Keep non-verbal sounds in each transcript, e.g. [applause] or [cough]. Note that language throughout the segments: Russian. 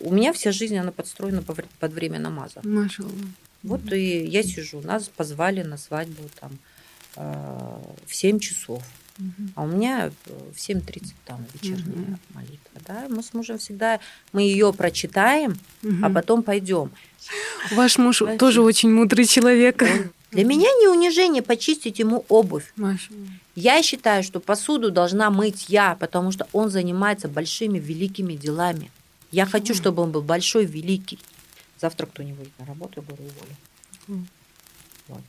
у меня вся жизнь, она подстроена под время намаза. Машаллах. Вот и я сижу, нас позвали на свадьбу там э, в 7 часов. А у меня э, в 7.30 там вечерняя Мгм. молитва. Да? Мы с мужем всегда, мы ее прочитаем, а Мгм. потом пойдем. Ваш муж Вообще. тоже очень мудрый человек. Для меня не унижение почистить ему обувь. Машаллах. Я считаю, что посуду должна мыть я, потому что он занимается большими, великими делами. Я хочу, чтобы он был большой, великий. Завтра кто не выйдет на работу, я говорю, уволю. Вот.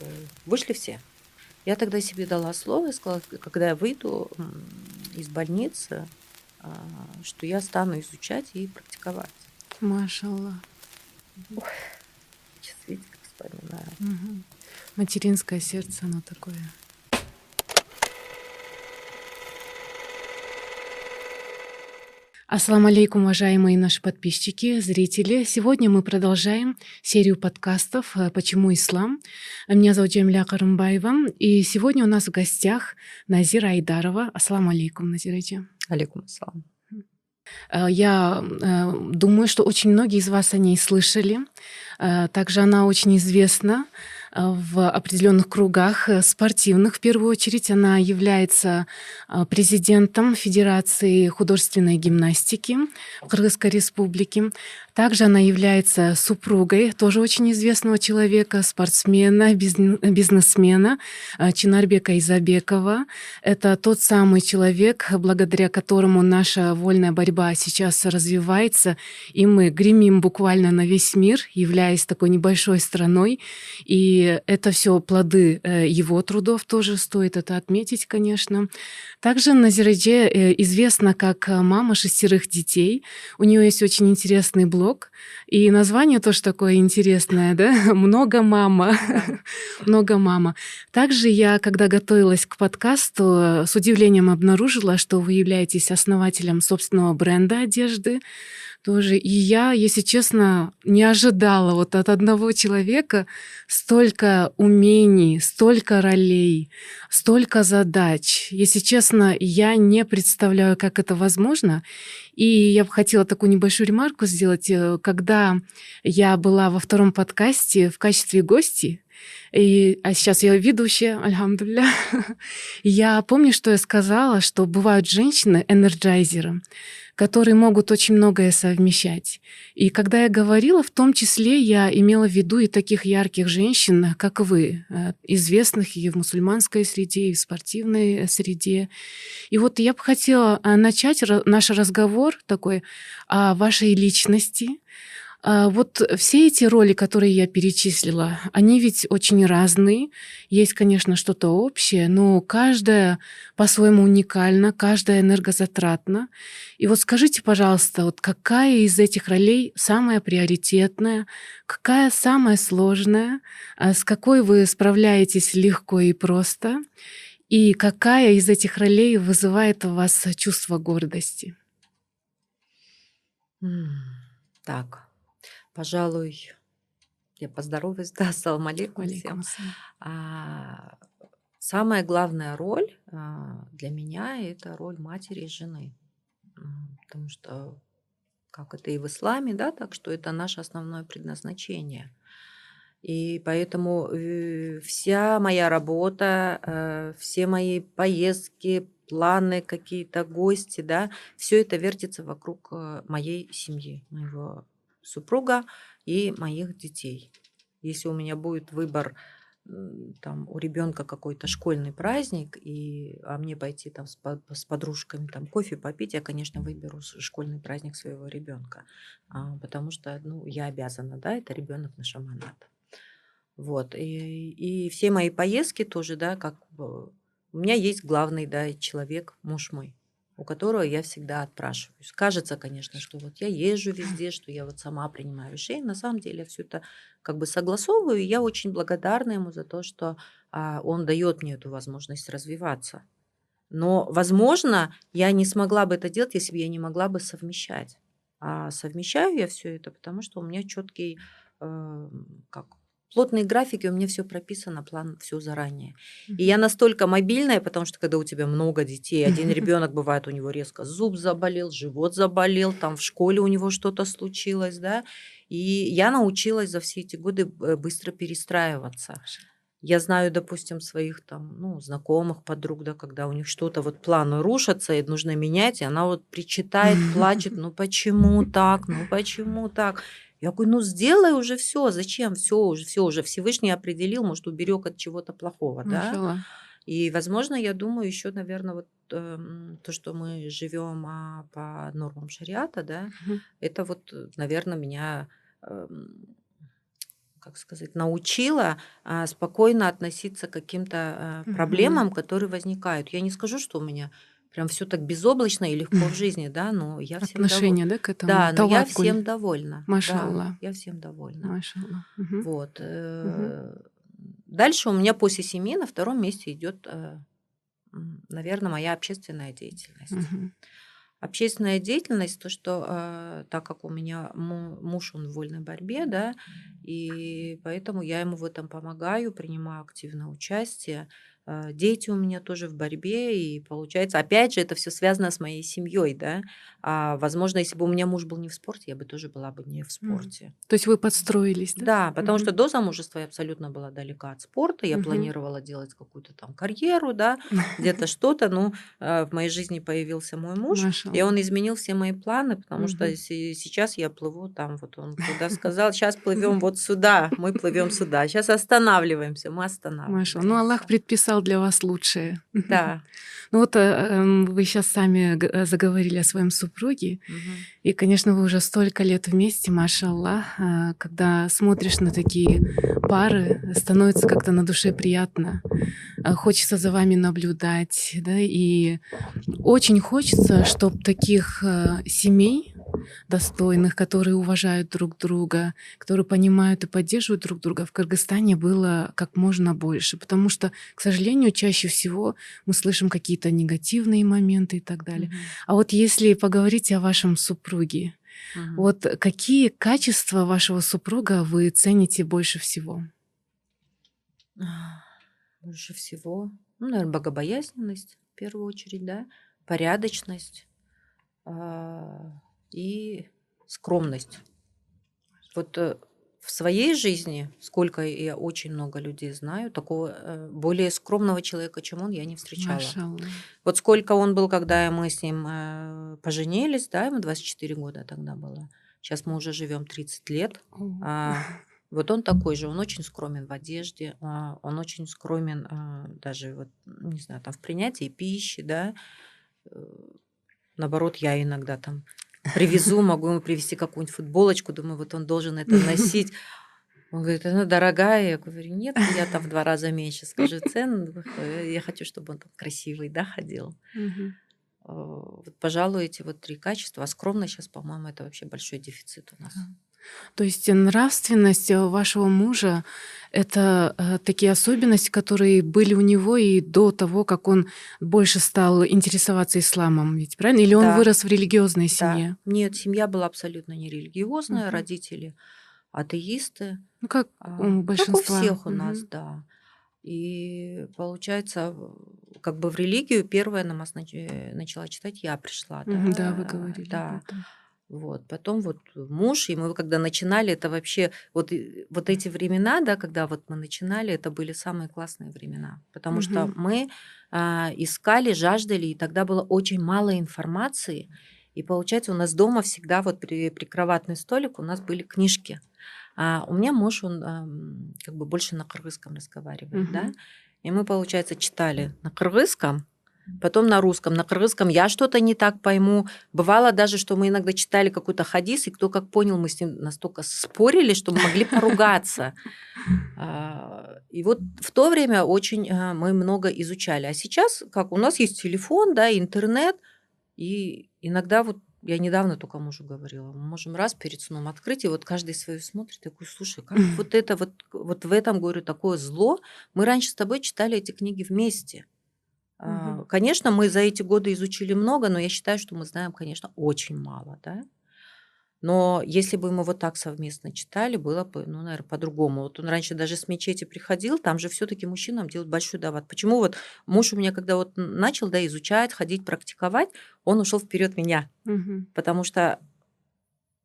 Э, Вышли все. Я тогда себе дала слово и сказала, когда я выйду из больницы, а, что я стану изучать и практиковать. Машаллах. Сейчас видите, как вспоминаю. Мгм. Материнское сердце, оно такое. Ассаламу алейкум, уважаемые наши подписчики, зрители. Сегодня мы продолжаем серию подкастов э, «Почему ислам?». Меня зовут Джамиля Карымбаева, и сегодня у нас в гостях Назира Айдарова. Ассаламу алейкум, Назираджи. Алейкум ассалам. Э, Я э, думаю, что очень многие из вас о ней слышали. Также она очень известна в определенных кругах э, спортивных. В первую очередь она является э, президентом Федерации художественной гимнастики Кыргызской республике. Также она является супругой тоже очень известного человека, спортсмена, бизн- бизнесмена э, Чинарбека Изабекова. Это тот самый человек, благодаря которому наша вольная борьба сейчас развивается, и мы гремим буквально на весь мир, являясь такой небольшой страной. И это все плоды э, его трудов, тоже стоит это отметить, конечно. Также Назирадже э, известна как э, мама шестерых детей. У нее есть очень интересный блог, и название тоже такое интересное, да? [laughs] Много мама. [laughs] Много мама. Также я, когда готовилась к подкасту, э, с удивлением обнаружила, что вы являетесь основателем собственного бренда одежды тоже. И я, если честно, не ожидала вот от одного человека столько умений, столько ролей, столько задач. Если честно, я не представляю, как это возможно. И я бы хотела такую небольшую ремарку сделать. Э, Когда я была во втором подкасте в качестве гости, и, а сейчас я ведущая, альхамдулля. [laughs] Я помню, что я сказала, что бывают женщины-энерджайзеры, которые могут очень многое совмещать. И когда я говорила, в том числе я имела в виду и таких ярких женщин, как вы, э, известных и в мусульманской среде, и в спортивной э, среде. И вот я бы хотела э, начать наш разговор такой о вашей личности, Вот все эти роли, которые я перечислила, они ведь очень разные. Есть, конечно, что-то общее, но каждая по-своему уникальна, каждая энергозатратна. И вот скажите, пожалуйста, вот какая из этих ролей самая приоритетная, какая самая сложная, а с какой вы справляетесь легко и просто, и какая из этих ролей вызывает у вас чувство гордости? Так, пожалуй, я поздороваюсь, [laughs] да, ассаламу алейкум всем. А, Самая главная роль а, для меня это роль матери и жены. Потому что, как это и в исламе, да, так что это наше основное предназначение. И поэтому э, вся моя работа, э, все мои поездки, планы, какие-то гости, да, все это вертится вокруг э, моей семьи, моего супруга и моих детей. Если у меня будет выбор, там у ребенка какой-то школьный праздник, и, а мне пойти там с, с подружками там кофе попить, я, конечно, выберу школьный праздник своего ребенка, потому что, ну, я обязана, да, это ребенок на шаманат. Вот. И, и все мои поездки тоже, да, как у меня есть главный, да, человек, муж мой, у которого я всегда отпрашиваюсь. Кажется, конечно, что вот я езжу везде, что я вот сама принимаю решения. На самом деле я все это как бы согласовываю, и я очень благодарна ему за то, что а, он дает мне эту возможность развиваться. Но, возможно, я не смогла бы это делать, если бы я не могла бы совмещать. А совмещаю я все это, потому что у меня четкий, э, как плотные графики, у меня все прописано, план все заранее. И я настолько мобильная, потому что когда у тебя много детей, один [laughs] ребенок бывает, у него резко зуб заболел, живот заболел, там в школе у него что-то случилось, да, и я научилась за все эти годы э, быстро перестраиваться. Я знаю, допустим, своих там, ну, знакомых, подруг, да, когда у них что-то, вот планы рушатся, и нужно менять, и она вот причитает, [laughs] плачет, ну почему так, ну почему так? Я говорю, ну сделай уже все, зачем все уже, все уже Всевышний определил, может уберег от чего-то плохого, да? Машаллах. И, возможно, я думаю, еще, наверное, вот э, то, что мы живем а, по нормам шариата, да, Мгм. это вот, наверное, меня эм, как сказать, научила а, спокойно относиться к каким-то а, проблемам, которые возникают. Я не скажу, что у меня прям все так безоблачно и легко в жизни, да, но я всем довольна. Отношение, да, к этому? Да, но я всем довольна. Да, Машаллах. я всем довольна. Машаллах. Мгм. Вот. э, Дальше у меня после семьи на втором месте идет, наверное, моя общественная деятельность. Мгм. Общественная деятельность, то, что э, так как у меня му- муж, он в вольной борьбе, да, и поэтому я ему в этом помогаю, принимаю активное участие. Э, Дети у меня тоже в борьбе, и получается, опять же, это все связано с моей семьей, да. А, возможно, если бы у меня муж был не в спорте, я бы тоже была бы не в спорте. То есть вы подстроились, да? Да, потому Мгм. что до замужества я абсолютно была далека от спорта. Я Мгм. планировала делать какую-то там карьеру, да, где-то [laughs] что-то. Ну, э, в моей жизни появился мой муж, и он изменил все мои планы, потому что сейчас я плыву там, вот он туда [laughs] сказал, сейчас плывем вот сюда, мы плывем сюда, сейчас останавливаемся, мы Машаллах. Ну, останавливаемся. Аллах предписал для вас лучшее. Да. [laughs] Ну вот э, эм, вы сейчас сами э, заговорили о своем супруге, и, конечно, вы уже столько лет вместе, машаллах, э, когда смотришь на такие пары, становится как-то на душе приятно, Э, хочется за вами наблюдать, да, и очень хочется, чтобы таких э, семей достойных, которые уважают друг друга, которые понимают и поддерживают друг друга, в Кыргызстане было как можно больше. Потому что, к сожалению, чаще всего мы слышим какие-то негативные моменты и так далее. Мгм. А вот если поговорить о вашем супруге, Мгм. вот какие качества вашего супруга вы цените больше всего? Больше всего, ну, наверное, богобоязненность в первую очередь, да, порядочность а, и скромность. Вот э, в своей жизни, сколько я очень много людей знаю, такого э, более скромного человека, чем он, я не встречала. Машаллах. Вот сколько он был, когда мы с ним э, поженились, да, ему 24 года тогда было. Сейчас мы уже живем 30 лет. А, вот он такой же, он очень скромен в одежде, а, он очень скромен а, даже вот, не знаю, там в принятии пищи, да. Наоборот, я иногда там привезу, могу ему привезти какую-нибудь футболочку, думаю, вот он должен это носить. Он говорит, она дорогая. Я говорю, нет, я там в два раза меньше скажу цену. Я хочу, чтобы он там красивый, да, ходил. Э, Вот, пожалуй, эти вот три качества. А скромность сейчас, по-моему, это вообще большой дефицит у нас. То есть нравственность э, вашего мужа — это э, такие особенности, которые были у него и до того, как он больше стал интересоваться исламом, ведь правильно? Или он Да. вырос в религиозной Да. семье? Нет, семья была абсолютно нерелигиозная, Мгм. родители атеисты. Ну, как а, у Как у большинства. всех у нас, да. И получается, как бы в религию первая нач- э, начала читать я пришла, да, Да, вы говорили да. об этом. Вот. Потом вот муж, и мы когда начинали, это вообще, вот, вот эти времена, да, когда вот мы начинали, это были самые классные времена. Потому что Мгм. мы а, искали, жаждали, и тогда было очень мало информации. И получается, у нас дома всегда вот при прикроватный столик у нас были книжки. А у меня муж, он ам, как бы больше на кыргызском разговаривает, да. Мгм. И мы, получается, читали на кыргызском, потом на русском. На кыргызском я что-то не так пойму. Бывало даже, что мы иногда читали какой-то хадис, и кто как понял, мы с ним настолько спорили, что мы могли поругаться. [laughs] А, И вот в то время очень а, мы много изучали. А сейчас, как у нас есть телефон, да, интернет, и иногда вот я недавно только мужу говорила, мы можем раз перед сном открыть, и вот каждый свою смотрит, такой, слушай, как вот это вот, вот в этом, говорю, такое зло. Мы раньше с тобой читали эти книги вместе. Мгм. Конечно, мы за эти годы изучили много, но я считаю, что мы знаем, конечно, очень мало, да. Но если бы мы вот так совместно читали, было бы, ну, наверное, по-другому. Вот он раньше даже с мечети приходил, там же все-таки мужчинам делают большой дават. Почему вот муж у меня, когда вот начал, да, изучать, ходить, практиковать, он ушел вперед меня. Мгм. Потому что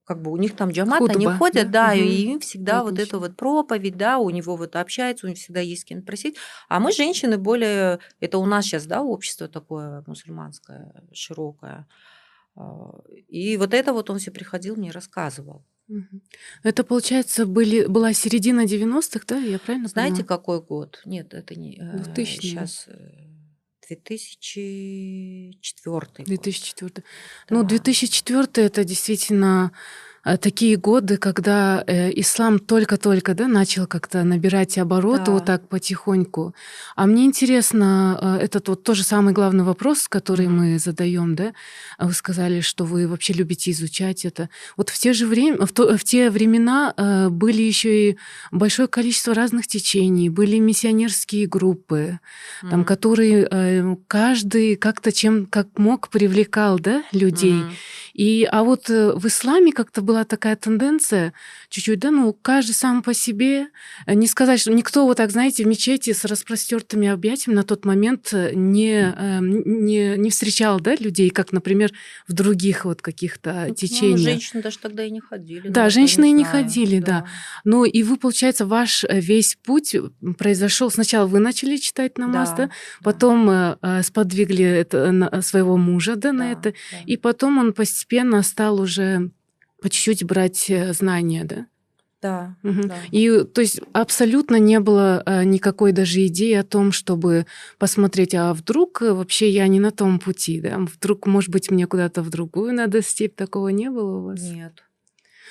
как бы у них там джамат, Хутба, они ходят, да? да, и Мгм. им всегда вот Отлично. эту вот проповедь, да, у него вот общается, у них всегда есть с кем просить. А мы, женщины, более... Это у нас сейчас, да, общество такое мусульманское, широкое. А, И вот это вот он все приходил, мне рассказывал. Это, получается, были, была середина 90-х, да? Я правильно Знаете, поняла? какой год? Нет, это не... 2000-е. Сейчас 2004 год. 2004. Ну, Да. 2004 это действительно такие годы, когда э, ислам только-только да, начал как-то набирать обороты вот Да. так потихоньку. А мне интересно, э, этот вот тоже самый главный вопрос, который Мгм. мы задаем, да? А Вы сказали, что вы вообще любите изучать это. Вот в те же время, в, то- в те времена э, были еще и большое количество разных течений, были миссионерские группы, там, Мгм. которые э, каждый как-то чем как мог привлекал, да, людей. Мгм. И, а вот э, в исламе как-то была такая тенденция чуть-чуть, да, ну, каждый сам по себе. Э, Не сказать, что никто вот так, знаете, в мечети с распростертыми объятиями на тот момент э, не, не, не встречал, да, людей, как, например, в других вот каких-то Ну, течениях. женщины даже тогда и не ходили. Да, женщины и не знаю, ходили, да. Ну, и вы, получается, ваш весь путь произошел. Сначала вы начали читать намаз, да, Да, потом э, сподвигли это, на- своего мужа, да, на да, это, да. и потом он постепенно стал уже по чуть-чуть брать э, знания, да? Да, Мгм. да. И то есть абсолютно не было э, никакой даже идеи о том, чтобы посмотреть, а вдруг э, вообще я не на том пути, да? Вдруг, может быть, мне куда-то в другую надо степь, такого не было у вас? Нет.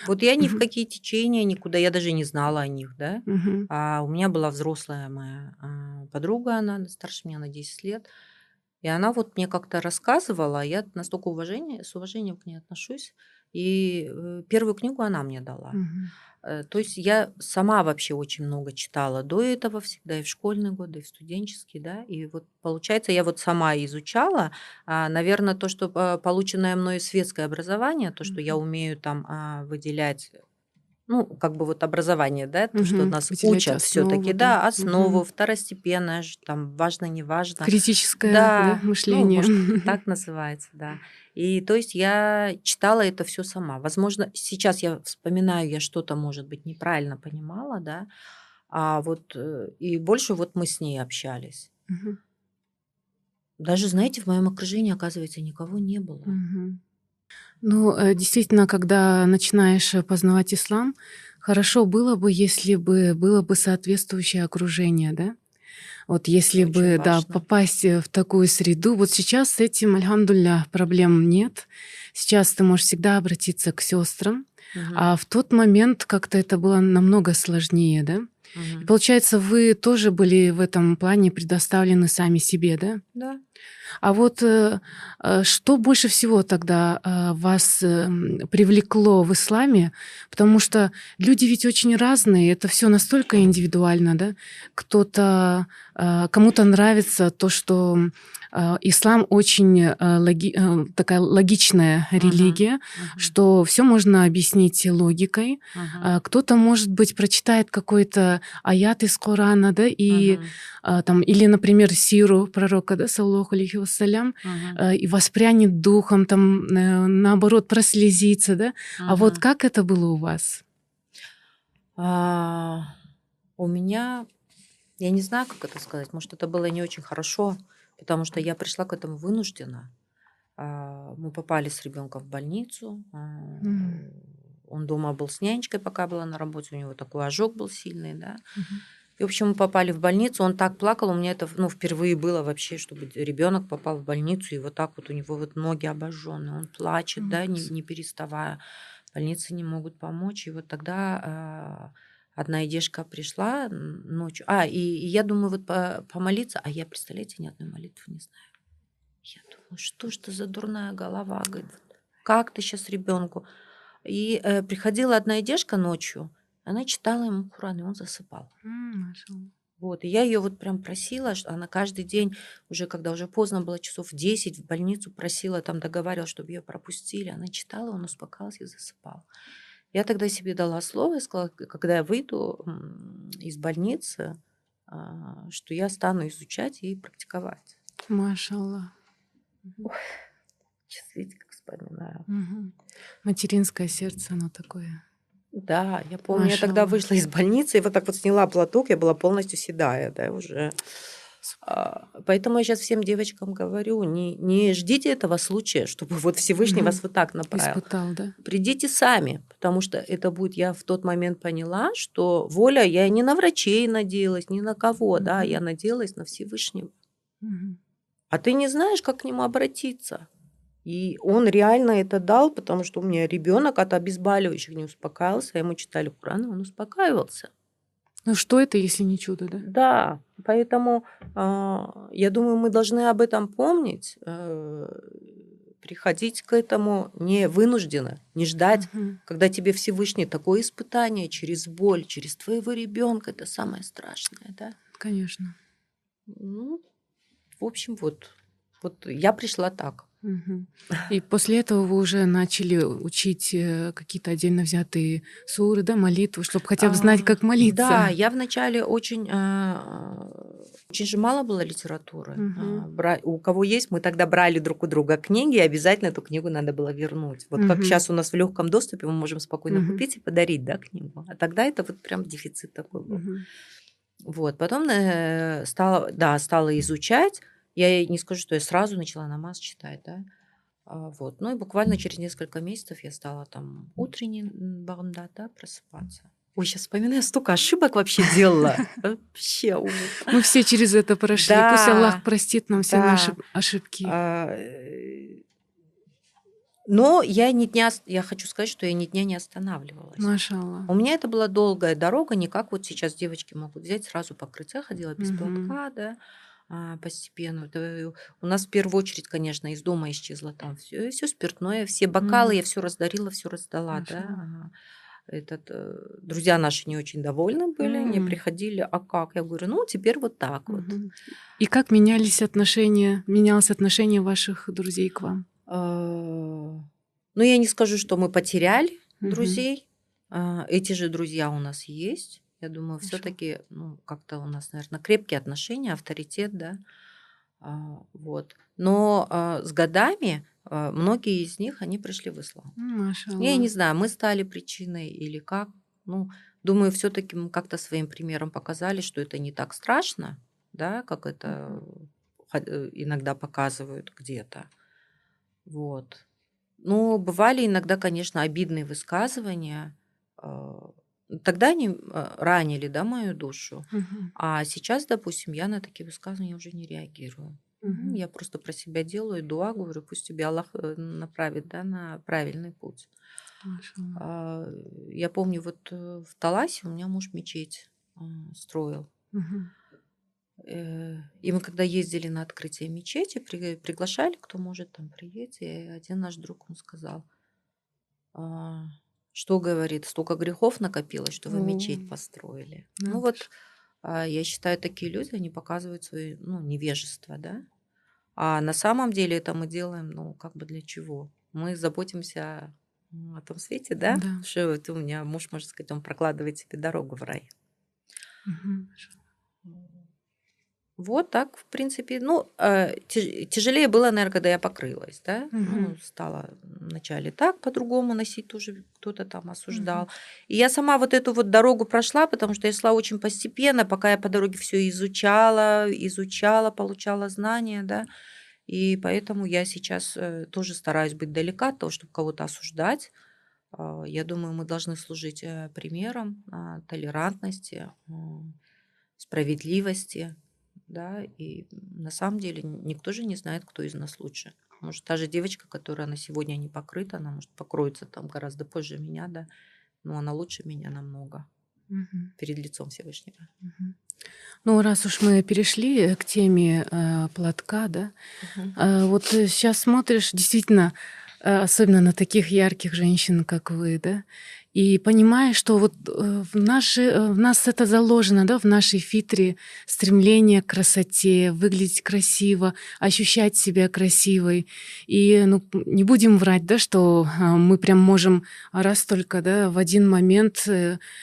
Вот я ни в какие течения никуда, я даже не знала о них, да. Мгм. А у меня была взрослая моя а, подруга, она старше меня на 10 лет. И она вот мне как-то рассказывала, а я настолько уважение, с уважением к ней отношусь. И э, первую книгу она мне дала. Э, То есть я сама вообще очень много читала до этого всегда, и в школьные годы, и в студенческие, да. И вот получается, я вот сама изучала, наверное, то, что э, полученное мной светское образование, то, что я Мгм. умею там а, выделять, ну, как бы вот образование, да, то, что Мгм. нас учат все-таки, да, да. основу, Мгм. второстепенное, там, важно, не важно. Критическое да, Да, ну, мышление. может, [laughs] так называется, да. И то есть я читала это все сама. Возможно, сейчас я вспоминаю, я что-то, может быть, неправильно понимала, да, а вот э, и больше вот мы с ней общались. Мгм. Даже, знаете, в моем окружении, оказывается, никого не было. Мгм. Ну, э, действительно, когда начинаешь э, познавать ислам, хорошо было бы, если бы было бы соответствующее окружение, да? Вот если Очень бы, да, попасть э, в такую среду. Вот сейчас с этим, альхамдулля, проблем нет. Сейчас ты можешь всегда обратиться к сестрам. Мгм, А в тот момент как-то это было намного сложнее, да? И мгм. получается, вы тоже были в этом плане предоставлены сами себе, да? Да. А вот э, э, что больше всего тогда э, вас эм, привлекло в исламе? Потому что люди ведь очень разные, это все настолько индивидуально, да? Кто-то, кому-то нравится то, что ислам очень логи- такая логичная религия, мгм, что все можно объяснить логикой. А Кто-то, может быть, прочитает какой-то аят из Корана, да, и а, там, или, например, сиру пророка, да, саллаху алейхи вассалям, э, и воспрянет духом, там, наоборот, прослезится, да. А вот как это было у вас? А, У меня, я не знаю, как это сказать, может, это было не очень хорошо, потому что я пришла к этому вынуждена. А, Мы попали с ребенком в больницу. Мгм. Он дома был с нянечкой, пока была на работе, у него такой ожог был сильный, да. Мгм. И, в общем, мы попали в больницу, он так плакал, у меня это, ну, впервые было вообще, чтобы ребенок попал в больницу, и вот так вот у него вот ноги обожженные, он плачет, да, не, не переставая. Больницы не могут помочь, и вот тогда а, одна идешка пришла ночью, а, и, и я думаю, вот по- помолиться, а я, представляете, ни одной молитвы не знаю. Я думаю, что ж это за дурная голова, говорит, как ты сейчас ребенку? И э, приходила одна идешка ночью, она читала ему Куран, и он засыпал. М. Вот, и я ее вот прям просила, что она каждый день, уже когда уже поздно было, часов в 10, в больницу просила, там договаривалась, чтобы ее пропустили. Она читала, он успокаивался и засыпал. Я тогда себе дала слово и сказала, когда я выйду из больницы, а, что я стану изучать и практиковать. Машаллах. Сейчас видите, как вспоминаю. Угу. Материнское сердце, оно такое. Да, я помню, я тогда вышла из больницы и вот так вот сняла платок, я была полностью седая, да, уже. А, поэтому я сейчас всем девочкам говорю, не, не ждите этого случая, чтобы вот Всевышний вас вот так направил. Испытал, да? Придите сами, потому что это будет, я в тот момент поняла, что воля, я не на врачей надеялась, ни на кого, да, я надеялась на Всевышнего. А ты не знаешь, как к нему обратиться. И он реально это дал, потому что у меня ребенок от обезболивающих не успокаивался, ему читали Коран, и он успокаивался. Ну что это, если не чудо, да? Да, поэтому э, я думаю, мы должны об этом помнить, э, приходить к этому не вынужденно, не ждать, угу. когда тебе Всевышний такое испытание через боль, через твоего ребенка, это самое страшное, да? Конечно. Ну, в общем, вот, вот я пришла так. [laughs] И после этого вы уже начали учить э, какие-то отдельно взятые суры, да, молитвы, чтобы хотя бы знать, как молиться. Да, я вначале очень, а, очень же мало было литературы. Угу. У кого есть, мы тогда брали друг у друга книги, и обязательно эту книгу надо было вернуть. Вот угу. как сейчас у нас в легком доступе мы можем спокойно угу. купить и подарить, да, книгу. А тогда это вот прям дефицит такой был. Угу. Вот, потом э, стала, да, стала изучать. Я не скажу, что я сразу начала намаз читать, да. А, вот. Ну и буквально через несколько месяцев я стала там утренний бандат, да, просыпаться. Ой, сейчас вспоминаю, столько ошибок вообще делала. [laughs] Вообще Мы все через это прошли. Да, Пусть Аллах простит нам все да. наши ошибки. А, но я ни дня, я хочу сказать, что я ни дня не останавливалась. Машалла. У меня это была долгая дорога, не как вот сейчас девочки могут взять сразу покрыться, ходила без угу. платка, да. А, постепенно. Это у нас в первую очередь, конечно, из дома исчезло там все, все спиртное, все бокалы, mm. я все раздарила, все раздала, Хорошо. да. Этот, э, друзья наши не очень довольны были, mm. не приходили, а как? Я говорю, ну теперь вот так mm-hmm. вот. И как менялись отношения, менялось отношение ваших друзей к вам? А, ну я не скажу, что мы потеряли mm-hmm. друзей, а, эти же друзья у нас есть. Я думаю, все-таки, ну, как-то у нас, наверное, крепкие отношения, авторитет, да. А, вот. Но а, с годами а, многие из них, они пришли в ислам. Машалла. Я не знаю, мы стали причиной или как. Ну, думаю, все-таки мы как-то своим примером показали, что это не так страшно, да, как это э, иногда показывают где-то. Вот. Ну, бывали иногда, конечно, обидные высказывания, а, Тогда они а, ранили, да, мою душу. Мгм. А сейчас, допустим, я на такие высказывания уже не реагирую. Мгм. Я просто про себя делаю дуа, говорю, пусть тебе Аллах э, направит, да, на правильный путь. А, Я помню, вот э, в Таласе у меня муж мечеть а, строил. Э, И мы когда ездили на открытие мечети, при- приглашали, кто может там приедет, и один наш друг, он сказал, что говорит, столько грехов накопилось, что вы мечеть построили. Ну, ну вот а, я считаю, такие люди, они показывают свое ну, невежество, да. А на самом деле это мы делаем, ну, как бы для чего? Мы заботимся о том свете, да? Да. Что это у меня муж, можно сказать, он прокладывает себе дорогу в рай. Угу. Вот так, в принципе. Ну, э, тяжелее было, наверное, когда я покрылась, да. Угу. Ну, стала вначале так по-другому носить, тоже кто-то там осуждал. Угу. И я сама вот эту вот дорогу прошла, потому что я шла очень постепенно, пока я по дороге все изучала, изучала, получала знания, да. И поэтому я сейчас э, тоже стараюсь быть далека от того, чтобы кого-то осуждать. А, я думаю, мы должны служить э, примером а, толерантности, справедливости, да, и на самом деле никто же не знает, кто из нас лучше. Может, та же девочка, которая на сегодня не покрыта, она может покроется там гораздо позже меня, да, но она лучше меня намного угу. перед лицом Всевышнего. Угу. Ну, раз уж мы перешли к теме э, платка, да, угу. э, вот сейчас смотришь, действительно, э, особенно на таких ярких женщин, как вы, да, И понимая, что вот э, в, наши, э, в нас это заложено, да, в нашей фитре стремление к красоте, выглядеть красиво, ощущать себя красивой. И ну, не будем врать, да, что э, мы прям можем раз только да, в один момент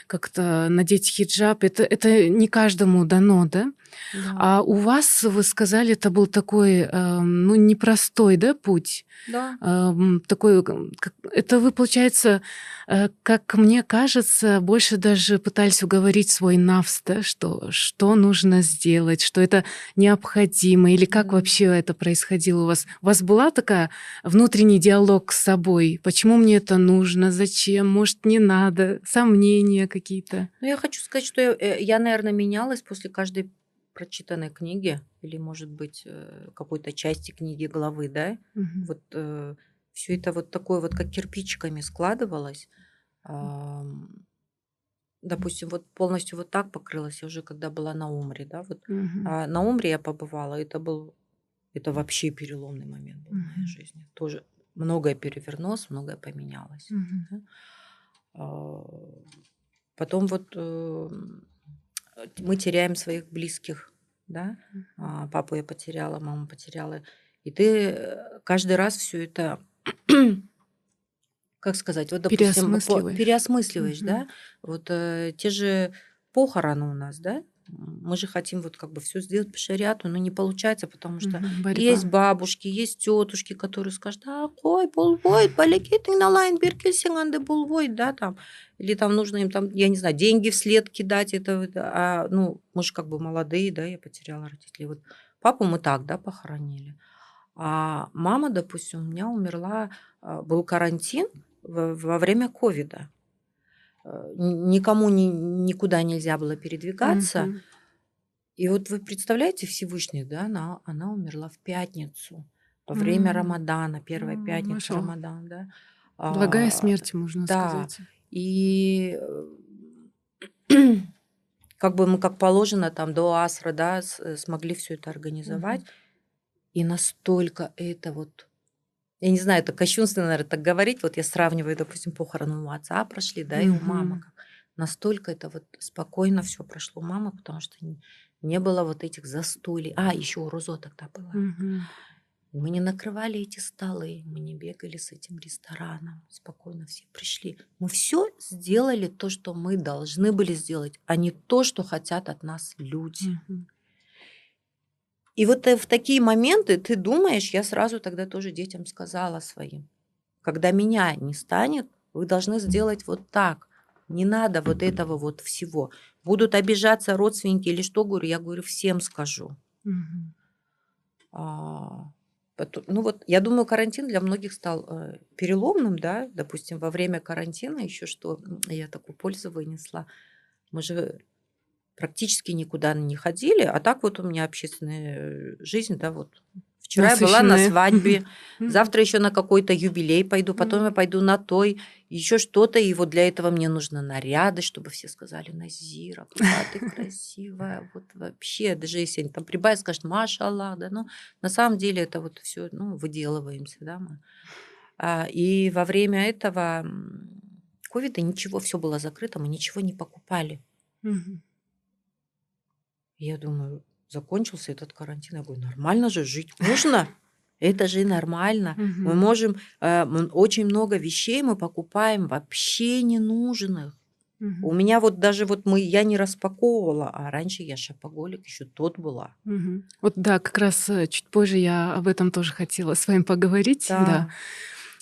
как-то надеть хиджаб. Это, это не каждому дано, да? Да. А у вас, вы сказали, это был такой, э, ну, непростой, да, путь? Да. Э, такой, это вы, получается, э, как мне кажется, больше даже пытались уговорить свой навс, да, что, что нужно сделать, что это необходимо, или как вообще это происходило у вас? У вас была такая внутренний диалог с собой? Почему мне это нужно? Зачем? Может, не надо? Сомнения какие-то? Ну, я хочу сказать, что я, э, я наверное, менялась после каждой прочитанной книги или, может быть, э, какой-то части книги главы, да, угу. вот э, все это вот такое вот как кирпичиками складывалось. Э, допустим, вот полностью вот так покрылась я уже, когда была на Умре, да, вот угу. а на Умре я побывала, это был, это вообще переломный момент был угу. в моей жизни, тоже многое перевернулось, многое поменялось. Угу. Да? А, потом вот э, мы теряем своих близких, да, а, папу я потеряла, маму потеряла, и ты э, каждый раз все это, [clears throat] как сказать, вот допустим, переосмысливаешь, переосмысливаешь угу. да, вот э, те же похороны у нас, да, мы же хотим вот как бы все сделать по шариату, но не получается, потому что Борьба. есть бабушки, есть тетушки, которые скажут, а ой, булвой, поликетинг на лайн биркельсинганды булвой, да, там, или там нужно им там, я не знаю, деньги вслед кидать, это, а, ну, мы же как бы молодые, да, я потеряла родителей. Вот папу мы так, да, похоронили. А мама, допустим, у меня умерла, а, был карантин во время ковида. Э, никому ни, никуда нельзя было передвигаться. Mm-hmm. И вот вы представляете, Всевышний, да, она, она умерла в пятницу, во время mm-hmm. Рамадана, первая mm-hmm. пятница Хорошо. Рамадана, да. Благая а, смерть, можно да. сказать. И [clears throat] как бы мы, как положено, там до Асра, да, э, смогли все это организовать. Mm-hmm. И настолько это вот я не знаю, это кощунственно, наверное, так говорить. Вот я сравниваю, допустим, похороны у отца прошли, да, и у мамы. Настолько это вот спокойно все прошло у мамы, потому что не, было вот этих застолий. А, еще у Розо тогда было. Мы не накрывали эти столы, мы не бегали с этим рестораном. Спокойно все пришли. Мы все сделали то, что мы должны были сделать, а не то, что хотят от нас люди. Угу. И вот э, в такие моменты ты думаешь, я сразу тогда тоже детям сказала своим, когда меня не станет, вы должны сделать вот так. Не надо вот этого вот всего. Будут обижаться родственники или что, говорю, я говорю, всем скажу. Угу. А, потом, ну вот, я думаю, карантин для многих стал э, переломным, да, допустим, во время карантина еще что я такую пользу вынесла. Мы же практически никуда не ходили, а так вот у меня общественная э, жизнь, да, вот. Вчера я была на свадьбе, [laughs] завтра еще на какой-то юбилей пойду, потом я пойду на той, еще что-то, и вот для этого мне нужно наряды, чтобы все сказали, Назира, какая ты [laughs] красивая, вот вообще, даже если они там прибавят, скажут, Маша Аллах, да, но на самом деле это вот все, ну, выделываемся, да, мы. А, и во время этого ковида ничего, все было закрыто, мы ничего не покупали. Я думаю, закончился этот карантин. Я говорю, нормально же жить можно. Это же нормально. Угу. Мы можем, э, очень много вещей мы покупаем вообще ненужных. Угу. У меня вот даже вот мы, я не распаковывала, а раньше я шопоголик еще тот была. Угу. Вот да, как раз э, чуть позже я об этом тоже хотела с вами поговорить. Да. да.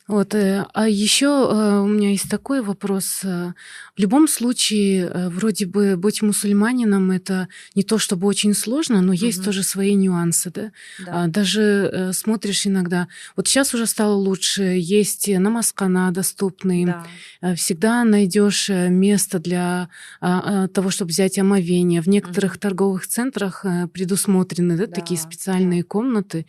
Вот, э, а еще э, у меня есть такой вопрос. Э, в любом случае, вроде бы быть мусульманином это не то чтобы очень сложно, но есть угу. тоже свои нюансы, да? да. А, даже смотришь иногда. Вот сейчас уже стало лучше, есть намазкана доступные. Да. Всегда найдешь место для а, того, чтобы взять омовение. В некоторых угу. торговых центрах предусмотрены да, да. такие специальные да. комнаты.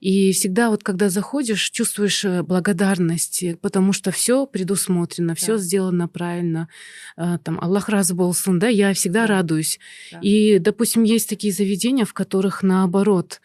И всегда вот когда заходишь, чувствуешь благодарность благодарности, потому что все предусмотрено, да. все сделано правильно. А, там Аллах раз болсын, да, я всегда да. радуюсь. Да. И, допустим, есть такие заведения, в которых наоборот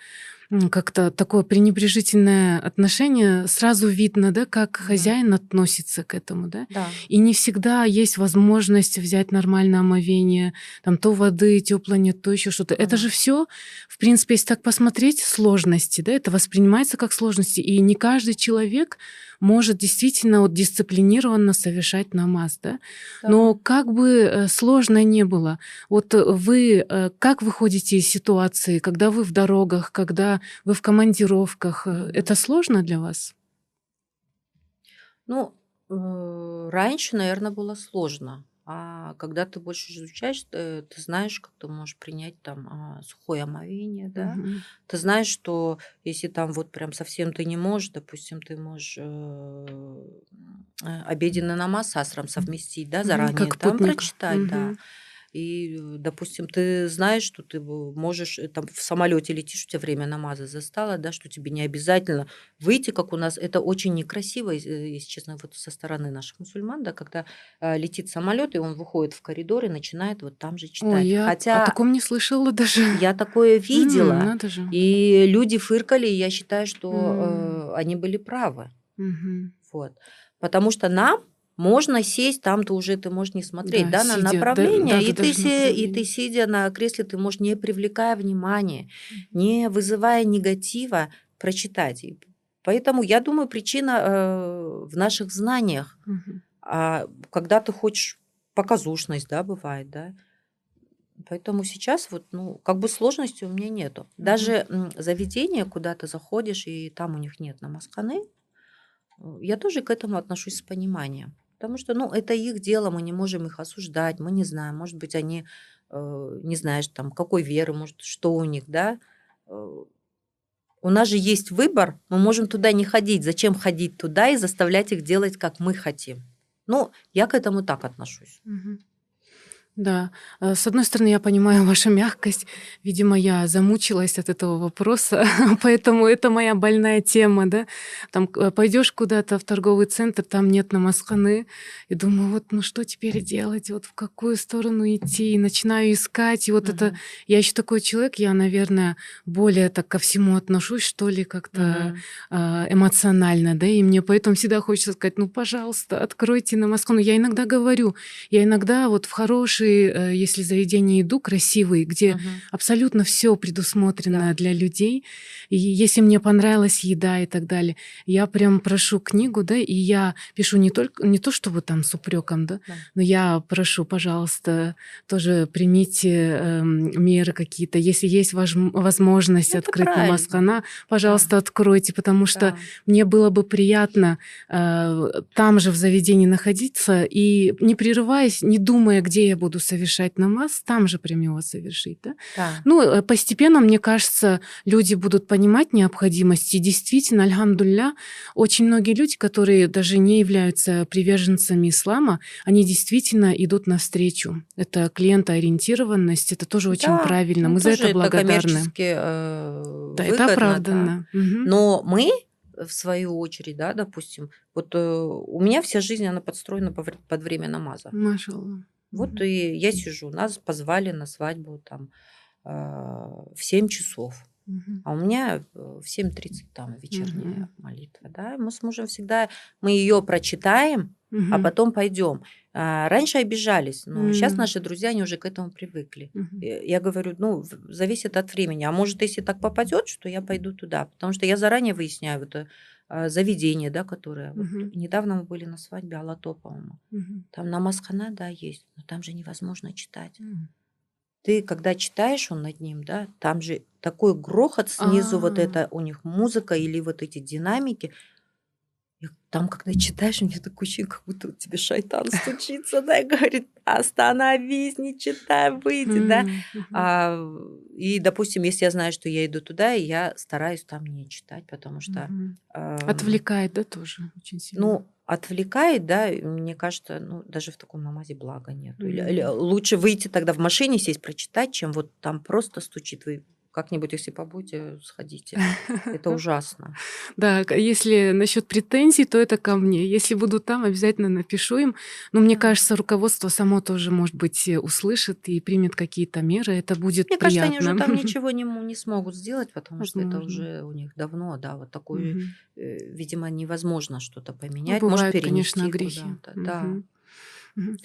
как-то такое пренебрежительное отношение, сразу видно, да, как хозяин относится к этому, да. Да. И не всегда есть возможность взять нормальное омовение, там то воды теплой нет, то еще что-то. Это Мгм. же все, в принципе, если так посмотреть, сложности, да, это воспринимается как сложности, и не каждый человек может действительно вот дисциплинированно совершать намаз, да. Да. Но как бы э, сложно не было, вот э, вы э, как выходите из ситуации, когда вы в дорогах, когда вы в командировках, это сложно для вас? Ну, раньше, наверное, было сложно. А когда ты больше изучаешь, э, ты знаешь, как ты можешь принять там а, сухое омовение, да. Мгм. Ты знаешь, что если там вот прям совсем ты не можешь, допустим, ты можешь э, э, обеденный намаз с асром совместить, да, заранее Как там путник. прочитать, да. И, э, допустим, ты знаешь, что ты можешь, э, там в самолете летишь, у тебя время намаза застало, да, что тебе не обязательно выйти, как у нас. Это очень некрасиво, э, если честно, вот со стороны наших мусульман, да, когда э, летит самолет, и он выходит в коридор и начинает вот там же Ой, читать. я о Хотя таком не слышала даже. я такое видела, Надо же. и люди фыркали, и я считаю, что М. э, они были правы. Мгм. Вот. Потому что нам можно сесть, там ты уже ты можешь не смотреть, Да, да, на сидя, да, направление, да, и, да, ты даже се- и ты, сидя на кресле, ты можешь, не привлекая внимания, не вызывая негатива, прочитать. И поэтому, я думаю, причина э, в наших знаниях. А когда ты хочешь показушность, да, бывает, да. Поэтому сейчас вот, ну, как бы сложности у меня нету. Даже заведение, куда ты заходишь, и там у них нет намазканы, э, я тоже к этому отношусь с пониманием. Потому что, ну, это их дело, мы не можем их осуждать, мы не знаем. Может быть, они, э, не знаешь, там, какой веры, может, что у них, да. Э, У нас же есть выбор, мы можем туда не ходить. Зачем ходить туда и заставлять их делать, как мы хотим? Ну, я к этому так отношусь. Мгм. Да, э, с одной стороны, я понимаю вашу мягкость. Видимо, я замучилась от этого вопроса, [laughs] поэтому это моя больная тема, да. Там к- пойдешь куда-то в торговый центр, там нет намазханы, и думаю, вот, ну что теперь делать, вот в какую сторону идти, и начинаю искать, и вот это, Мгм. я еще такой человек, я, наверное, более так ко всему отношусь, что ли, как-то а, эмоционально, да, и мне поэтому всегда хочется сказать, ну, пожалуйста, откройте на Москву. Но я иногда говорю, я иногда вот в хорошие, э, если заведения иду, красивые, где Мгм. абсолютно все предусмотрено Да. для людей, и если мне понравилась еда и так далее, я прям прошу книгу, да, и я пишу не только, не то чтобы там с упреком, да, Да. но я прошу, пожалуйста, тоже примите эм, меры какие-то, если есть вож- возможность Это открыть правильно. намазхана, пожалуйста, откройте, потому что Да. мне было бы приятно э, там же в заведении находиться и не прерываясь, не думая, где я буду совершать намаз, там же прям его совершить. Да? Да. Ну, э, постепенно, мне кажется, люди будут понимать необходимость. И действительно, альхамдулля, очень многие люди, которые даже не являются приверженцами ислама, они действительно идут навстречу. Это клиентоориентированность, это тоже очень Да, правильно. ну, Мы за это благодарны. коммерчески, э, Да, выгодно, это да. оправданно. Мгм. Но мы, в свою очередь, да, допустим, вот э, у меня вся жизнь, она подстроена под время намаза. Машаллах. Вот Мгм. и я сижу, нас позвали на свадьбу там э, в 7 часов. Мгм. А у меня э, в 7.30 там вечерняя Мгм. молитва. Да? Мы с мужем всегда, мы ее прочитаем, а Мгм. потом пойдем. А, раньше обижались, но сейчас М. наши друзья, они уже к этому привыкли. Э, Я говорю, ну, зависит от времени. А может, если так попадет, что я пойду туда. Потому что я заранее выясняю вот, э, а, заведение, да, которое... Вот Мгм. недавно мы были на свадьбе Алато, по-моему. Мгм. Там намазхана, да, есть, но там же невозможно читать. М. Ты, когда читаешь он над ним, да, там же такой грохот снизу, вот А. это у них музыка или вот эти динамики. И там, когда читаешь, у меня такое ощущение, как будто тебе шайтан стучится, да, и говорит, остановись, не читай, выйди, да. А, и, допустим, если я знаю, что я иду туда, я стараюсь там не читать, потому что... Ам, Отвлекает, да, тоже очень сильно. ну, отвлекает, да, мне кажется, ну, даже в таком намазе блага нет. Или, или лучше выйти тогда в машине, сесть, прочитать, чем вот там просто стучит. Вы как-нибудь, если побудете, сходите. [laughs] Это ужасно. Да, если насчет претензий, то это ко мне. Если буду там, обязательно напишу им. Но мне кажется, руководство само тоже, может быть, услышит и примет какие-то меры. Это будет Мне приятно. кажется, они уже там [laughs] ничего не, не смогут сделать, потому что это уже у них давно, да, вот такое, угу. видимо, невозможно что-то ну, поменять. Ну, бывают, Может, конечно, грехи. Угу. Да. Вот.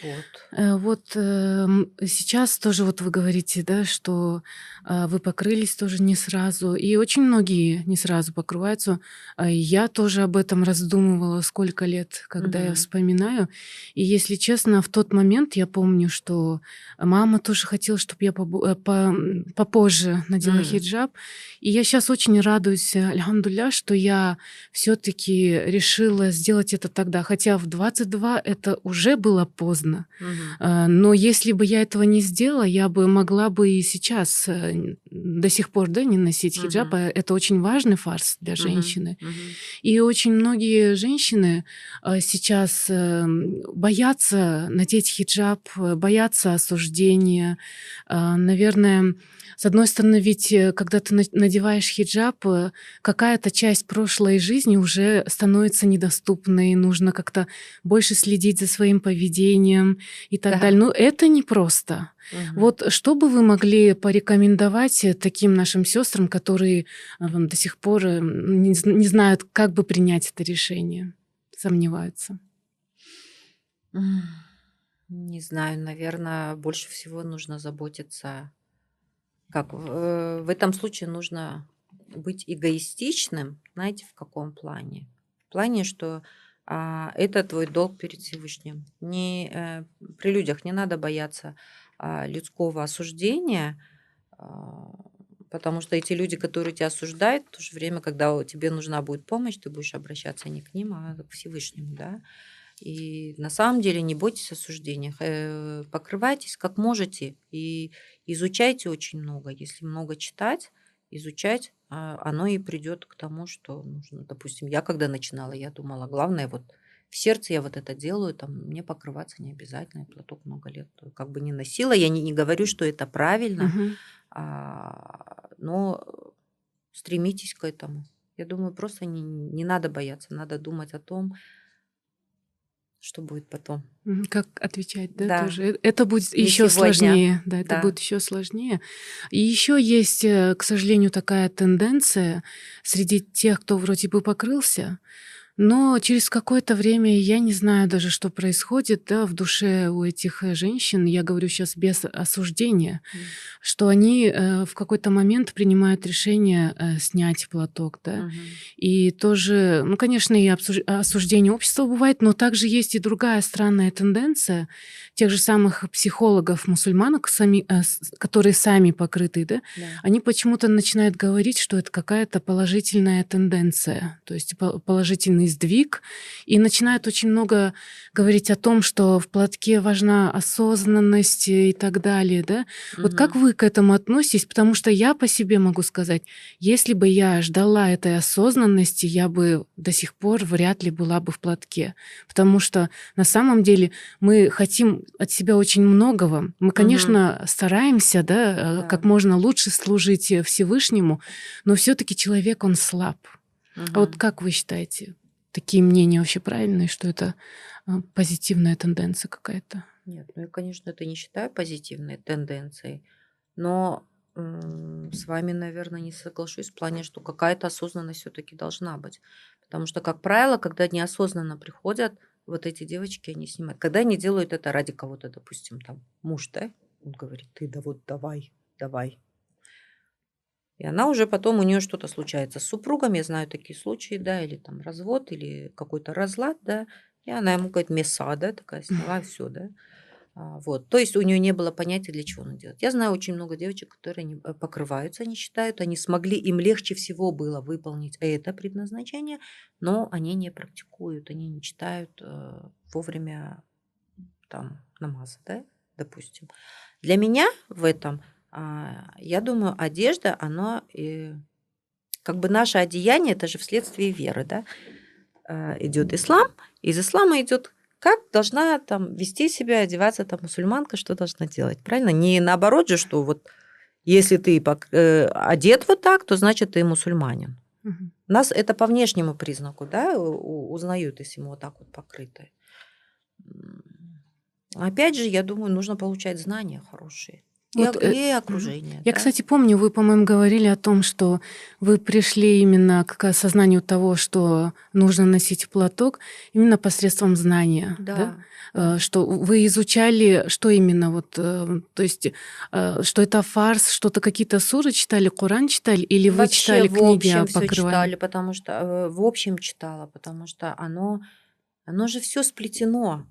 Э, вот э, сейчас тоже вот вы говорите, да, что э, вы покрылись тоже не сразу, и очень многие не сразу покрываются. А я тоже об этом раздумывала сколько лет, когда угу. я вспоминаю. И если честно, в тот момент я помню, что мама тоже хотела, чтобы я попозже надела угу. хиджаб. И я сейчас очень радуюсь, альхамдуля, что я все-таки решила сделать это тогда. Хотя в 22 это уже было поздно. Угу. Но если бы я этого не сделала, я бы могла бы и сейчас э, до сих пор да, не носить хиджаб. Угу. Это очень важный фарс для женщины. Угу. И очень многие женщины сейчас боятся надеть хиджаб, боятся осуждения. Наверное, с одной стороны, ведь когда ты надеваешь хиджаб, какая-то часть прошлой жизни уже становится недоступной, нужно как-то больше следить за своим поведением и так да. далее. Но это непросто. Угу. Вот что бы вы могли порекомендовать таким нашим сестрам, которые до сих пор не, не знают, как бы принять это решение, сомневаются? Не знаю, наверное, больше всего нужно заботиться как э, в этом случае нужно быть эгоистичным, знаете, в каком плане? В плане, что это твой долг перед Всевышним. Не, э, при людях не надо бояться а, людского осуждения, а, потому что эти люди, которые тебя осуждают, в то же время, когда тебе нужна будет помощь, ты будешь обращаться не к ним, а к Всевышнему, да. И на самом деле не бойтесь осуждения, э, покрывайтесь как можете и изучайте очень много. Если много читать, изучать, а, оно и придет к тому, что нужно. Допустим, я когда начинала, я думала, главное вот в сердце я вот это делаю, там мне покрываться не обязательно, я платок много лет как бы не носила. Я не, не говорю, что это правильно, угу. а, но стремитесь к этому. Я думаю, просто не, не надо бояться, надо думать о том, что будет потом. Как отвечать, да, да. тоже. Э, это будет Не еще сегодня. сложнее. Да, это да. будет еще сложнее. И еще есть, э, к сожалению, такая тенденция среди тех, кто вроде бы покрылся, но через какое-то время я не знаю даже, что происходит да, в душе у этих э, женщин. Я говорю сейчас без осуждения, mm. что они э, в какой-то момент принимают решение э, снять платок. Да? Mm-hmm. И тоже, ну, конечно, и осуждение общества бывает, но также есть и другая странная тенденция тех же самых психологов мусульманок, сами, э, которые сами покрыты, да? да. они почему-то начинают говорить, что это какая-то положительная тенденция, то есть положительный определенный сдвиг, и начинают очень много говорить о том, что в платке важна осознанность и так далее, да? Угу. Вот как вы к этому относитесь? Потому что я по себе могу сказать, если бы я ждала этой осознанности, я бы до сих пор вряд ли была бы в платке, потому что на самом деле мы хотим от себя очень многого. Мы, конечно, угу. стараемся, да, э, да, как можно лучше служить Всевышнему, но все-таки человек он слаб. Угу. А вот как вы считаете? Такие мнения вообще правильные, что это а, позитивная тенденция какая-то? Нет, ну я, конечно, это не считаю позитивной тенденцией, но с вами, наверное, не соглашусь в плане, что какая-то осознанность все-таки должна быть. Потому что, как правило, когда неосознанно приходят вот эти девочки, они снимают. Когда они делают это ради кого-то, допустим, там муж, да, он говорит, ты да вот давай, давай, и она уже потом, у нее что-то случается с супругом, я знаю такие случаи, да, или там развод, или какой-то разлад, да, и она ему говорит, меса, да, такая сняла, все, да. А, вот. То есть у нее не было понятия, для чего она делает. Я знаю очень много девочек, которые не, э, покрываются, они считают, они смогли, им легче всего было выполнить это предназначение, но они не практикуют, они не читают э, вовремя там намазы, да, допустим. Для меня в этом я думаю, одежда, она как бы наше одеяние, это же вследствие веры, да, а, идет ислам, из ислама идет как должна там вести себя, одеваться там мусульманка, что должна делать, правильно? Не наоборот же, что вот Если ты э, одет вот так, то значит ты мусульманин. Угу. Нас это по внешнему признаку, да, узнают, если мы вот так вот покрыты. Опять же, я думаю, нужно получать знания хорошие. Вот, и, э, и окружение. Я, да? кстати, помню, вы, по-моему, говорили о том, что вы пришли именно к осознанию того, что нужно носить платок именно посредством знания. Да. да? Э, что вы изучали, что именно вот, э, то есть, что это фарс, что-то какие-то суры читали, Коран читали, или вы Вообще, читали книги общем все читали, потому что в общем читала, потому что оно, оно же все сплетено.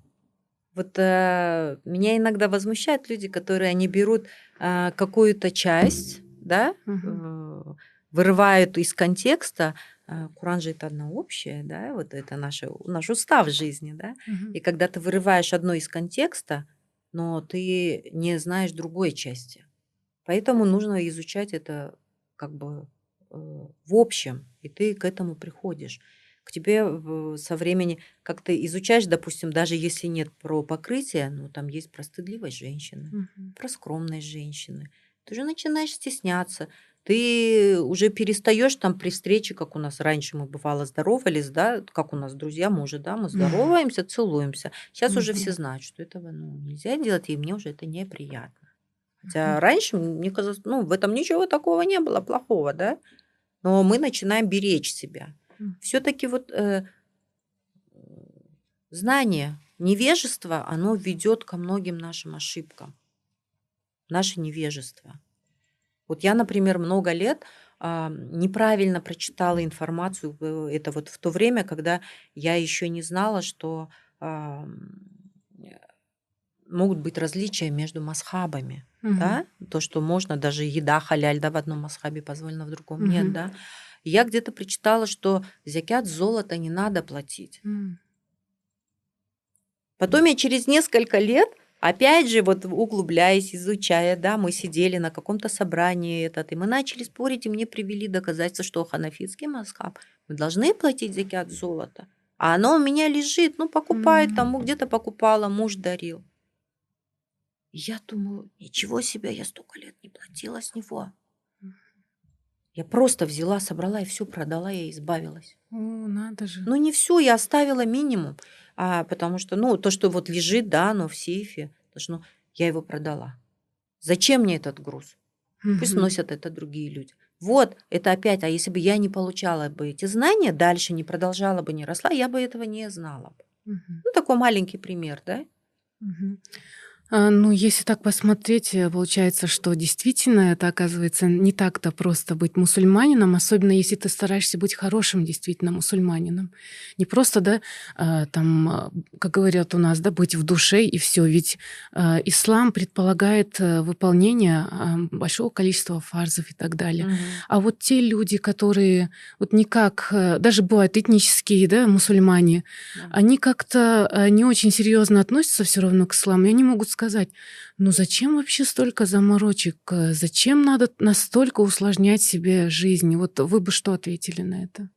Вот э, меня иногда возмущают люди, которые они берут э, какую-то часть, да, угу. э, вырывают из контекста. Э, Куран же это одно общее, да, вот это наше, наш устав жизни, да. Угу. И когда ты вырываешь одно из контекста, но ты не знаешь другой части. Поэтому нужно изучать это как бы э, в общем, и ты к этому приходишь к тебе со времени как-то изучаешь, допустим, даже если нет про покрытие, ну там есть про стыдливость женщины, угу. про скромность женщины. Ты уже начинаешь стесняться, ты уже перестаешь там при встрече, как у нас раньше мы бывало здоровались, да, как у нас друзья, мы уже, да, мы здороваемся, целуемся. Сейчас уже все знают, что этого ну, нельзя делать, и мне уже это неприятно. Хотя раньше мне казалось, ну, в этом ничего такого не было плохого, да, но мы начинаем беречь себя все-таки вот э, знание, невежество, оно ведет ко многим нашим ошибкам. Наше невежество. Вот я, например, много лет э, неправильно прочитала информацию. Это вот в то время, когда я еще не знала, что э, могут быть различия между масхабами. Угу. Да? То, что можно даже еда халяль, да, в одном масхабе позволено, в другом угу. нет, да. Я где-то прочитала, что зякят золото не надо платить. Mm. Потом я через несколько лет, опять же, вот углубляясь, изучая, да, мы сидели на каком-то собрании этот, и мы начали спорить, и мне привели доказательства, что ханафитский маскаб, мы должны платить зякят золото. А оно у меня лежит, ну, покупает mm. тому, где-то покупала, муж дарил. И я думаю, ничего себе, я столько лет не платила с него. Я просто взяла, собрала и все продала, я избавилась. О, надо же. Ну, не все, я оставила минимум. А, потому что, ну, то, что вот лежит, да, оно в сейфе, что, ну, я его продала. Зачем мне этот груз? Угу. Пусть носят это другие люди. Вот, это опять, а если бы я не получала бы эти знания, дальше не продолжала бы, не росла, я бы этого не знала бы. Угу. Ну, такой маленький пример, да? Угу. А, ну, если так посмотреть, э, получается, что действительно это оказывается не так-то просто быть мусульманином, особенно если ты стараешься быть хорошим действительно мусульманином. Не просто, да, а, там, а, как говорят у нас, да, быть в душе и все. Ведь ислам предполагает э, выполнение большого количества фарзов и так далее. Угу. А вот те люди, которые вот никак, э, даже бывают этнические, да, мусульмане, да. они как-то не очень серьезно относятся все равно к исламу, и они могут сказать, ну зачем вообще столько заморочек? Зачем надо настолько усложнять себе жизнь? Вот вы бы что ответили на это?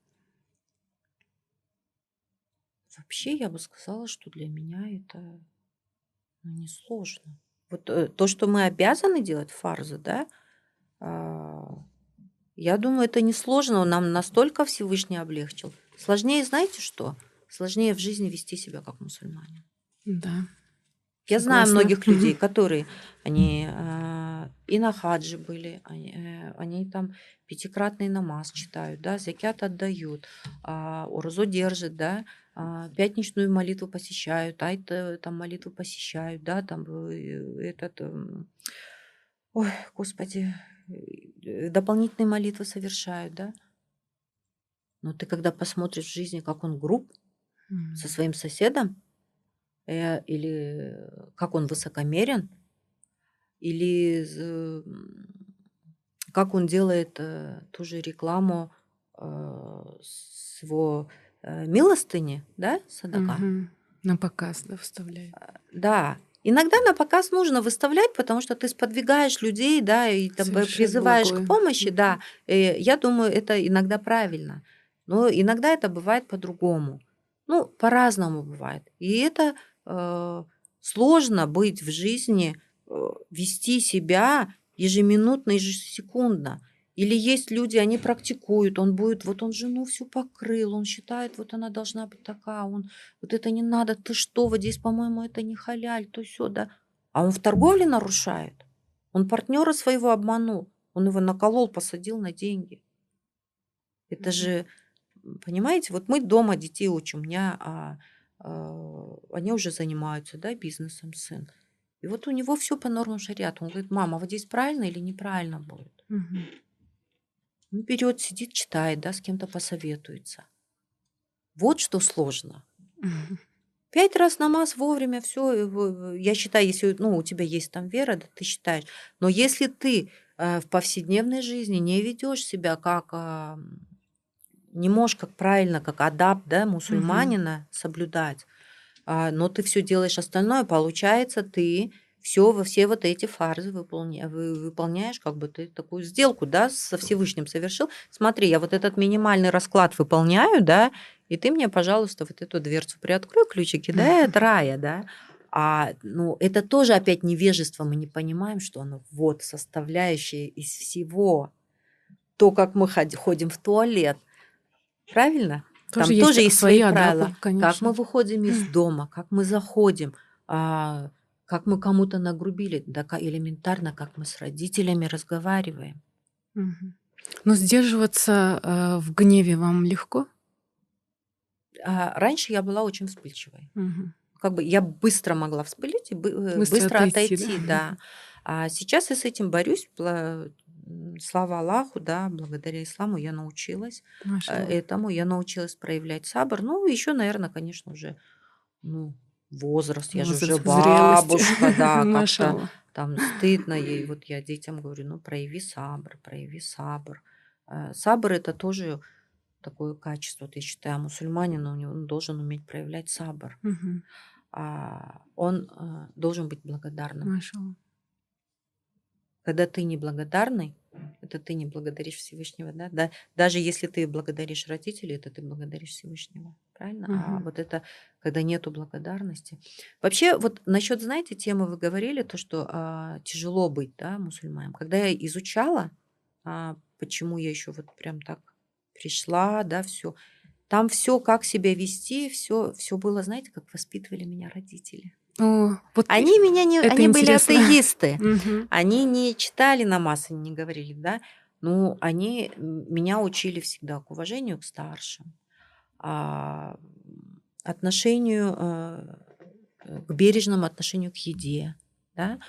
Вообще я бы сказала, что для меня это ну, несложно. Вот э, то, что мы обязаны делать фарзы, да, э, я думаю, это несложно. Нам настолько Всевышний облегчил. Сложнее, знаете что? Сложнее в жизни вести себя как мусульманин. Да. Я знаю многих людей, которые они э, и на хаджи были, они, э, они там пятикратный намаз читают, да, закят отдают, э, урзу держат, да, э, пятничную молитву посещают, айт э, там молитву посещают, да, там э, этот, э, ой, господи, э, дополнительные молитвы совершают, да. Но ты когда посмотришь в жизни, как он груб mm-hmm. со своим соседом, или как он высокомерен, или как он делает э, ту же рекламу э, с его э, милостыни, да, садака. Угу. На показ, да, вставляет. А, да, Иногда на показ нужно выставлять, потому что ты сподвигаешь людей, да, и там, призываешь благое. к помощи, да. И э, я думаю, это иногда правильно. Но иногда это бывает по-другому. Ну, по-разному бывает. И это Э, сложно быть в жизни, э, вести себя ежеминутно, ежесекундно. Или есть люди, они практикуют, он будет, вот он жену всю покрыл, он считает, вот она должна быть такая, он, вот это не надо, ты что, вот здесь, по-моему, это не халяль, то все, да. А он в торговле нарушает. Он партнера своего обманул, он его наколол, посадил на деньги. Это же, понимаете, вот мы дома детей учим, у меня а, они уже занимаются, да, бизнесом сын. И вот у него все по нормам шариата. Он говорит, мама, вот здесь правильно или неправильно будет? Мгм. Он берет, сидит, читает, да, с кем-то посоветуется. Вот что сложно. Мгм. Пять раз намаз вовремя, все. Я считаю, если ну, у тебя есть там вера, да, ты считаешь. Но если ты э, в повседневной жизни не ведешь себя как а, не можешь как правильно, как адап, да, мусульманина соблюдать, а, но ты все делаешь остальное, получается, ты все во все вот эти фарзы выполня- вы- выполняешь, как бы ты такую сделку, да, со Всевышним совершил. Смотри, я вот этот минимальный расклад выполняю, да, и ты мне, пожалуйста, вот эту дверцу приоткрой, ключики, да, от [laughs] рая, да. А, ну, это тоже опять невежество, мы не понимаем, что оно вот составляющая из всего. То, как мы ход- ходим в туалет, правильно? Тоже Там есть тоже есть свои свои правила. Как мы выходим из дома, как мы заходим, а, как мы кому-то нагрубили, да элементарно, как мы с родителями разговариваем. Мгм. Но сдерживаться э, в гневе вам легко? А, раньше я была очень вспыльчивой. Мгм. Как бы я быстро могла вспылить и бы- э, Быстро быстро отойти, отойти, да? да. А сейчас я с этим борюсь. Слава Аллаху, да, благодаря исламу я научилась э, Машаллах. этому, я научилась проявлять сабр. Ну, еще, наверное, конечно, уже ну, возраст, я же уже Возраст бабушка, да, [laughs] как-то там стыдно ей. [laughs] Вот я детям говорю, ну, прояви сабр, прояви сабр. Э, Сабр это тоже такое качество, вот я считаю, мусульманин, у него- он должен уметь проявлять сабр. Мгм. А, Он э, должен быть благодарным. Машаллах. Когда ты неблагодарный, это ты не благодаришь Всевышнего, да? да? Даже если ты благодаришь родителей, это ты благодаришь Всевышнего, правильно? А Мгм. вот это, когда нету благодарности. Вообще, вот насчет, знаете, темы вы говорили, то, что а, тяжело быть, да, мусульманом. Когда я изучала, а, почему я еще вот прям так пришла, да, все, там все, как себя вести, все, все было, знаете, как воспитывали меня родители. О, вот Они меня не, они были интересно. атеисты. [laughs] Мгм. Они не читали намаз, они не говорили, да, но они меня учили всегда к уважению к старшим, а, отношению, э, к бережному отношению к еде, да.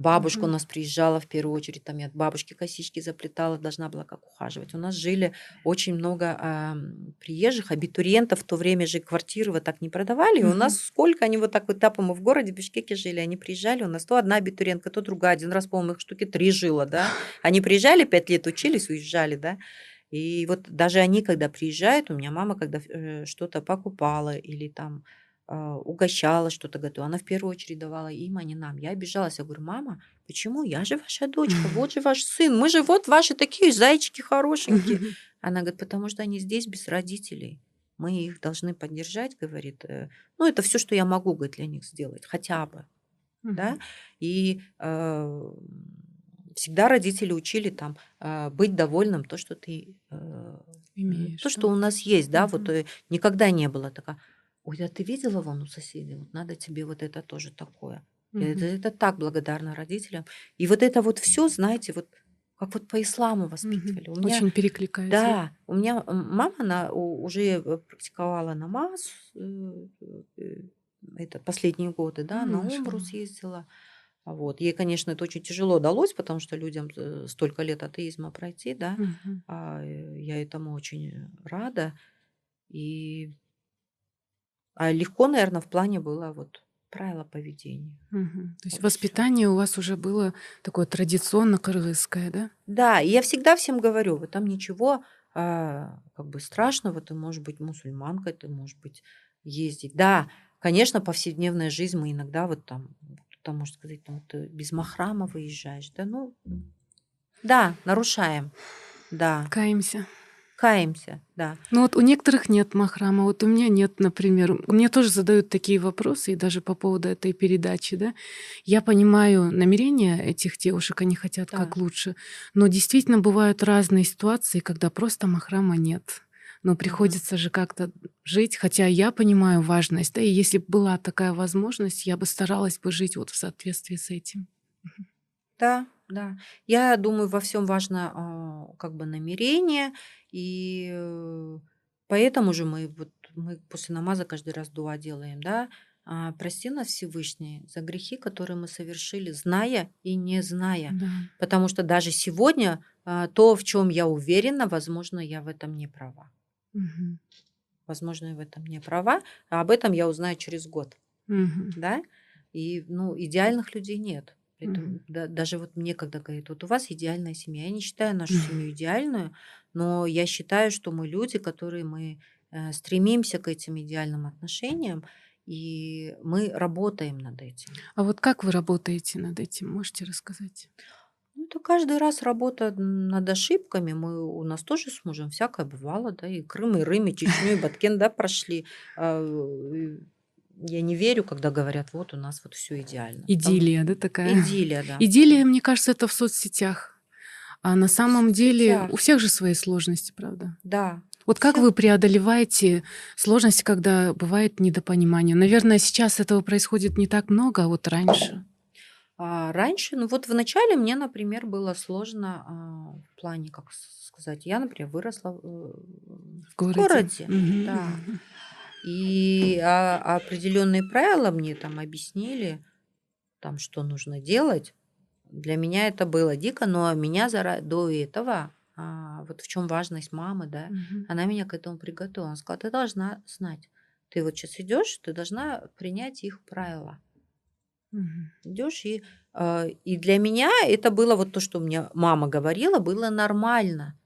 Бабушка у Мгм. нас приезжала в первую очередь, там я от бабушки косички заплетала, должна была как ухаживать. У нас жили очень много ам, приезжих, абитуриентов, в то время же квартиры вот так не продавали, и у нас сколько они вот так вот этапом мы в городе, в Бишкеке жили, они приезжали, у нас то одна абитуриентка, то другая, один раз, по-моему, их штуки три жило, да. [laughs] Они приезжали, пять лет учились, уезжали, да. И вот даже они, когда приезжают, у меня мама, когда э, что-то покупала или там угощала, что-то готовила, она в первую очередь давала им, а не нам. Я обижалась, я говорю, мама, почему? Я же ваша дочка, [laughs] вот же ваш сын, мы же вот ваши такие зайчики хорошенькие. [laughs] Она говорит, потому что они здесь без родителей. Мы их должны поддержать, говорит. э, Ну, это все, что я могу, говорит, для них сделать, хотя бы да, и э, всегда родители учили там э, быть довольным то, что ты, э, Имеешь, то, да? что у нас есть, да, вот э, никогда не было такого, ой, а ты видела вон у соседей, вот надо тебе вот это тоже такое. Я это, это так благодарна родителям. И вот это вот все, знаете, вот как вот по исламу воспитывали. У меня Очень перекликается. да, у меня мама, она уже э, практиковала намаз, э, э, это последние годы, да, М, на умру съездила. Вот. Ей, конечно, это очень тяжело далось, потому что людям столько лет атеизма пройти, да. Мгм. А, я этому очень рада. И а легко, наверное, в плане было вот правила поведения. Мгм. То есть Вот всё. воспитание у вас уже было такое традиционно кыргызское, да? Да, и я всегда всем говорю, вот там ничего а, как бы страшного, ты можешь быть мусульманкой, ты можешь быть ездить. Да, конечно, повседневная жизнь мы иногда вот там, кто-то может сказать, там, ты без махрама выезжаешь, да, ну, да, нарушаем, да, Каемся. Каемся, да. Ну вот у некоторых нет махрама, вот у меня нет, например. Мне тоже задают такие вопросы, и даже по поводу этой передачи, да. Я понимаю намерения этих девушек, они хотят Да. как лучше, но действительно бывают разные ситуации, когда просто махрама нет. Но приходится же как-то жить, хотя я понимаю важность, да, и если бы была такая возможность, я бы старалась бы жить вот в соответствии с этим. Да, да. Я думаю, во всем важно а, как бы намерение, и э, поэтому же мы вот мы после намаза каждый раз дуа делаем, да. А, Прости нас Всевышний за грехи, которые мы совершили, зная и не зная. Да. Потому что даже сегодня а, то, в чем я уверена, возможно, я в этом не права. Мгм. Возможно, я в этом не права, а об этом я узнаю через год, Мгм. да. И ну идеальных людей нет. Поэтому Мгм. да- даже вот мне, когда говорят, вот у вас идеальная семья, я не считаю нашу семью идеальную, но я считаю, что мы люди, которые мы э, стремимся к этим идеальным отношениям, и мы работаем над этим. А вот как вы работаете над этим? Можете рассказать? Ну, это каждый раз работа над ошибками. Мы, у нас тоже с мужем всякое бывало, да, и Крым, и Рым, и Чечню, и [laughs] Баткен, да, прошли. Я не верю, когда говорят, вот у нас вот все идеально. Там Идиллия, да, такая? идиллия, да. Идиллия, мне кажется, это в соцсетях. А на самом деле у всех же свои сложности, правда? Да. Вот как вы преодолеваете сложности, когда бывает недопонимание? Наверное, сейчас этого происходит не так много, а вот раньше. А раньше, ну вот в начале мне, например, было сложно а, в плане, как сказать, я, например, выросла э, В в городе. городе, Мгм, да. И а, определенные правила мне там объяснили, там, что нужно делать. Для меня это было дико, но меня зара- до этого, а, вот в чем важность мамы, да, Мгм. она меня к этому приготовила. Она сказала, ты должна знать, ты вот сейчас идешь, ты должна принять их правила. Мгм. Идешь и, а, и для меня это было вот то, что мне мама говорила, было нормально.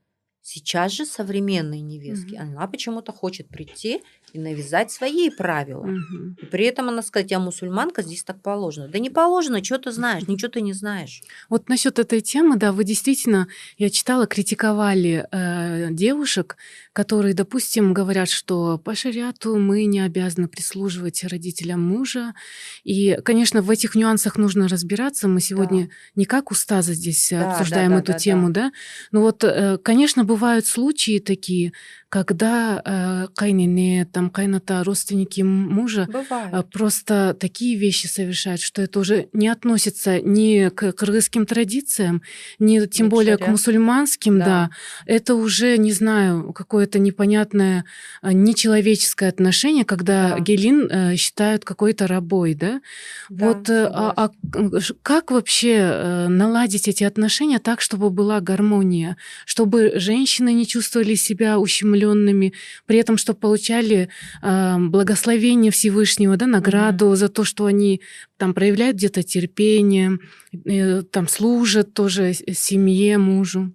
Сейчас же современные невестки, Мгм. она почему-то хочет прийти и навязать свои правила. Мгм. И при этом она сказать, я мусульманка, здесь так положено. Да не положено, что ты знаешь, ничего ты не знаешь. Вот насчет этой темы, да, вы действительно, я читала, критиковали э, девушек, которые, допустим, говорят, что по шариату мы не обязаны прислуживать родителям мужа. И, конечно, в этих нюансах нужно разбираться. Мы сегодня не как устаза здесь Да, обсуждаем да, да, эту да, тему, да. Но вот, э, конечно, бывают случаи такие, когда э, кайнене, там, кайната, родственники мужа Бывает. просто такие вещи совершают, что это уже не относится ни к кыргызским традициям, ни тем Ни к более к мусульманским, да. Да. Это уже, не знаю, какое-то непонятное а, нечеловеческое отношение, когда Да. гелин э, считают какой-то рабой, да? Да, вот э, а, а как вообще э, наладить эти отношения так, чтобы была гармония, чтобы женщины не чувствовали себя ущемленными, при этом, чтобы получали э, благословение Всевышнего, да, награду за то, что они там составляют где-то терпение, э, там служат тоже семье, мужу.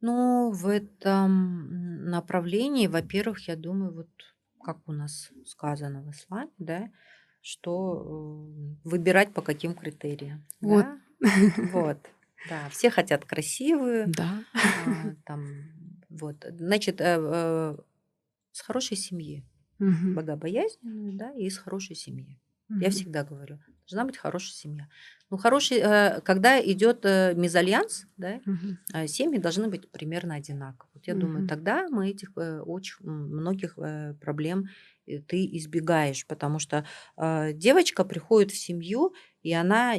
Ну, в этом направлении, во-первых, я думаю, вот как у нас сказано в исламе, да, что э, выбирать по каким критериям. Вот. Да? Вот. Да, все хотят красивые, [laughs] Да. а, там, вот. Значит, э, э, с хорошей семьи, Мгм. богобоязненную, да, и из хорошей семьи. Я Мгм. всегда говорю, должна быть хорошая семья. Ну, хороший, э, когда идет мезальянс, да, а, семьи должны быть примерно одинаковы. Вот я думаю, Мгм. тогда мы этих очень многих проблем ты избегаешь, потому что э, девочка приходит в семью, и она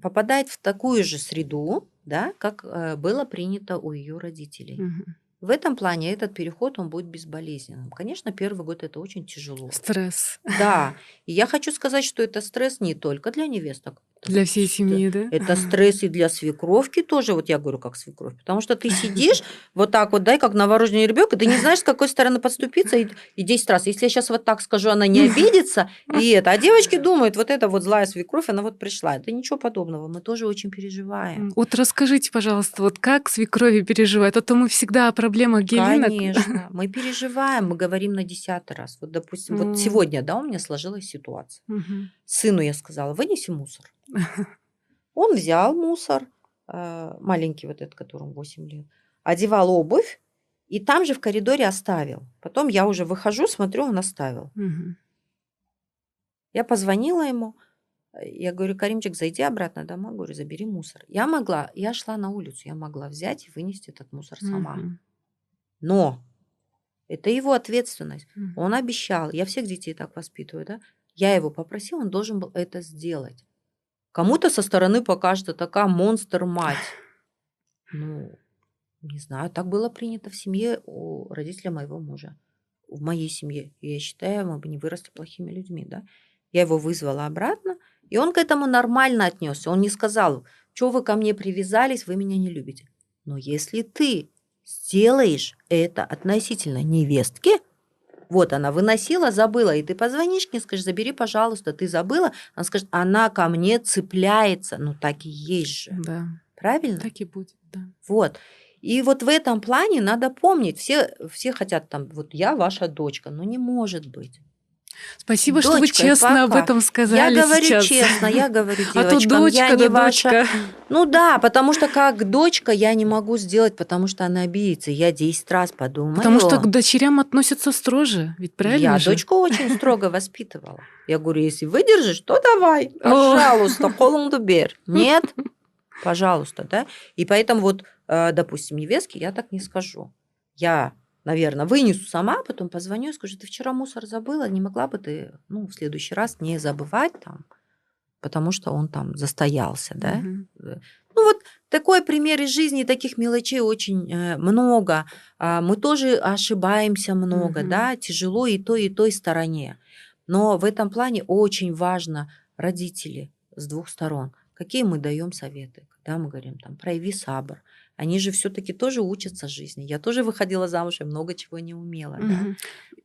попадает в такую же среду, да, как э, было принято у ее родителей. Мгм. В этом плане этот переход он будет безболезненным. Конечно, первый год это очень тяжело. Стресс Да, [laughs] и я хочу сказать, что это стресс не только для невесток. Для всей семьи, да? это стресс и для свекровки тоже, вот я говорю, как свекровь. Потому что ты сидишь [laughs] вот так вот, да, и как новорожденный ребенок, и ты не знаешь, с какой стороны подступиться, и, и 10 раз. Если я сейчас вот так скажу, она не обидится, и это. А девочки [laughs] думают, вот это вот злая свекровь, она вот пришла. Это ничего подобного, мы тоже очень переживаем. Вот расскажите, пожалуйста, вот как свекрови переживают? А то мы всегда о проблемах гелинок. Конечно, мы переживаем, мы говорим на десятый раз. Вот, допустим, вот сегодня, да, у меня сложилась ситуация. Сыну я сказала, вынеси мусор. [laughs] Он взял мусор, э, маленький вот этот, которому 8 лет, одевал обувь И там же в коридоре оставил. Потом я уже выхожу, смотрю, он оставил. Мгм. Я позвонила ему. э, Я говорю, Каримчик, зайди обратно домой. Говорю, забери мусор. Я могла, я шла на улицу, я могла взять и вынести этот мусор сама. Мгм. Но это его ответственность. Мгм. Он обещал, я всех детей так воспитываю, да? Я его попросила, он должен был это сделать. Кому-то со стороны покажется такая монстр-мать. Ну, не знаю, так было принято в семье у родителя моего мужа. В моей семье. Я считаю, мы бы не выросли плохими людьми, да? Я его вызвала обратно, и он к этому нормально отнесся. Он не сказал, что вы ко мне привязались, вы меня не любите. Но если ты сделаешь это относительно невестки, вот она выносила, забыла, и ты позвонишь к ней, скажешь, забери, пожалуйста, ты забыла. Она скажет, она ко мне цепляется. Ну, так и есть же. Да, Правильно? так и будет, да. Вот. И вот в этом плане надо помнить, все, все хотят там, вот я ваша дочка, но не может быть. Спасибо, что вы Дочка, честно об пока. этом сказали я говорю сейчас. честно, я говорю [laughs] А то девочкам, дочка, я не да ваша... дочка. Ну да, потому что как дочка я не могу сделать, потому что она обидится. Я 10 раз подумаю. Потому что к дочерям относятся строже, ведь правильно Я же? дочку очень [laughs] строго воспитывала. Я говорю, если выдержишь, то давай, пожалуйста, [laughs] колонду бер. Нет, пожалуйста, да. И поэтому вот, э, допустим, невестке я так не скажу. Я, наверное, вынесу сама, потом позвоню и скажу, ты вчера мусор забыла, не могла бы ты, ну, в следующий раз не забывать там, потому что он там застоялся, да. Мгм. Ну вот такой пример из жизни, таких мелочей очень э, много. А, мы тоже ошибаемся много, Мгм. да, тяжело и той, и той стороне. Но в этом плане очень важно родители с двух сторон. Какие мы даем советы, когда мы говорим там прояви сабр. Они же все-таки тоже учатся жизни. Я тоже выходила замуж и много чего не умела. Да? Мгм.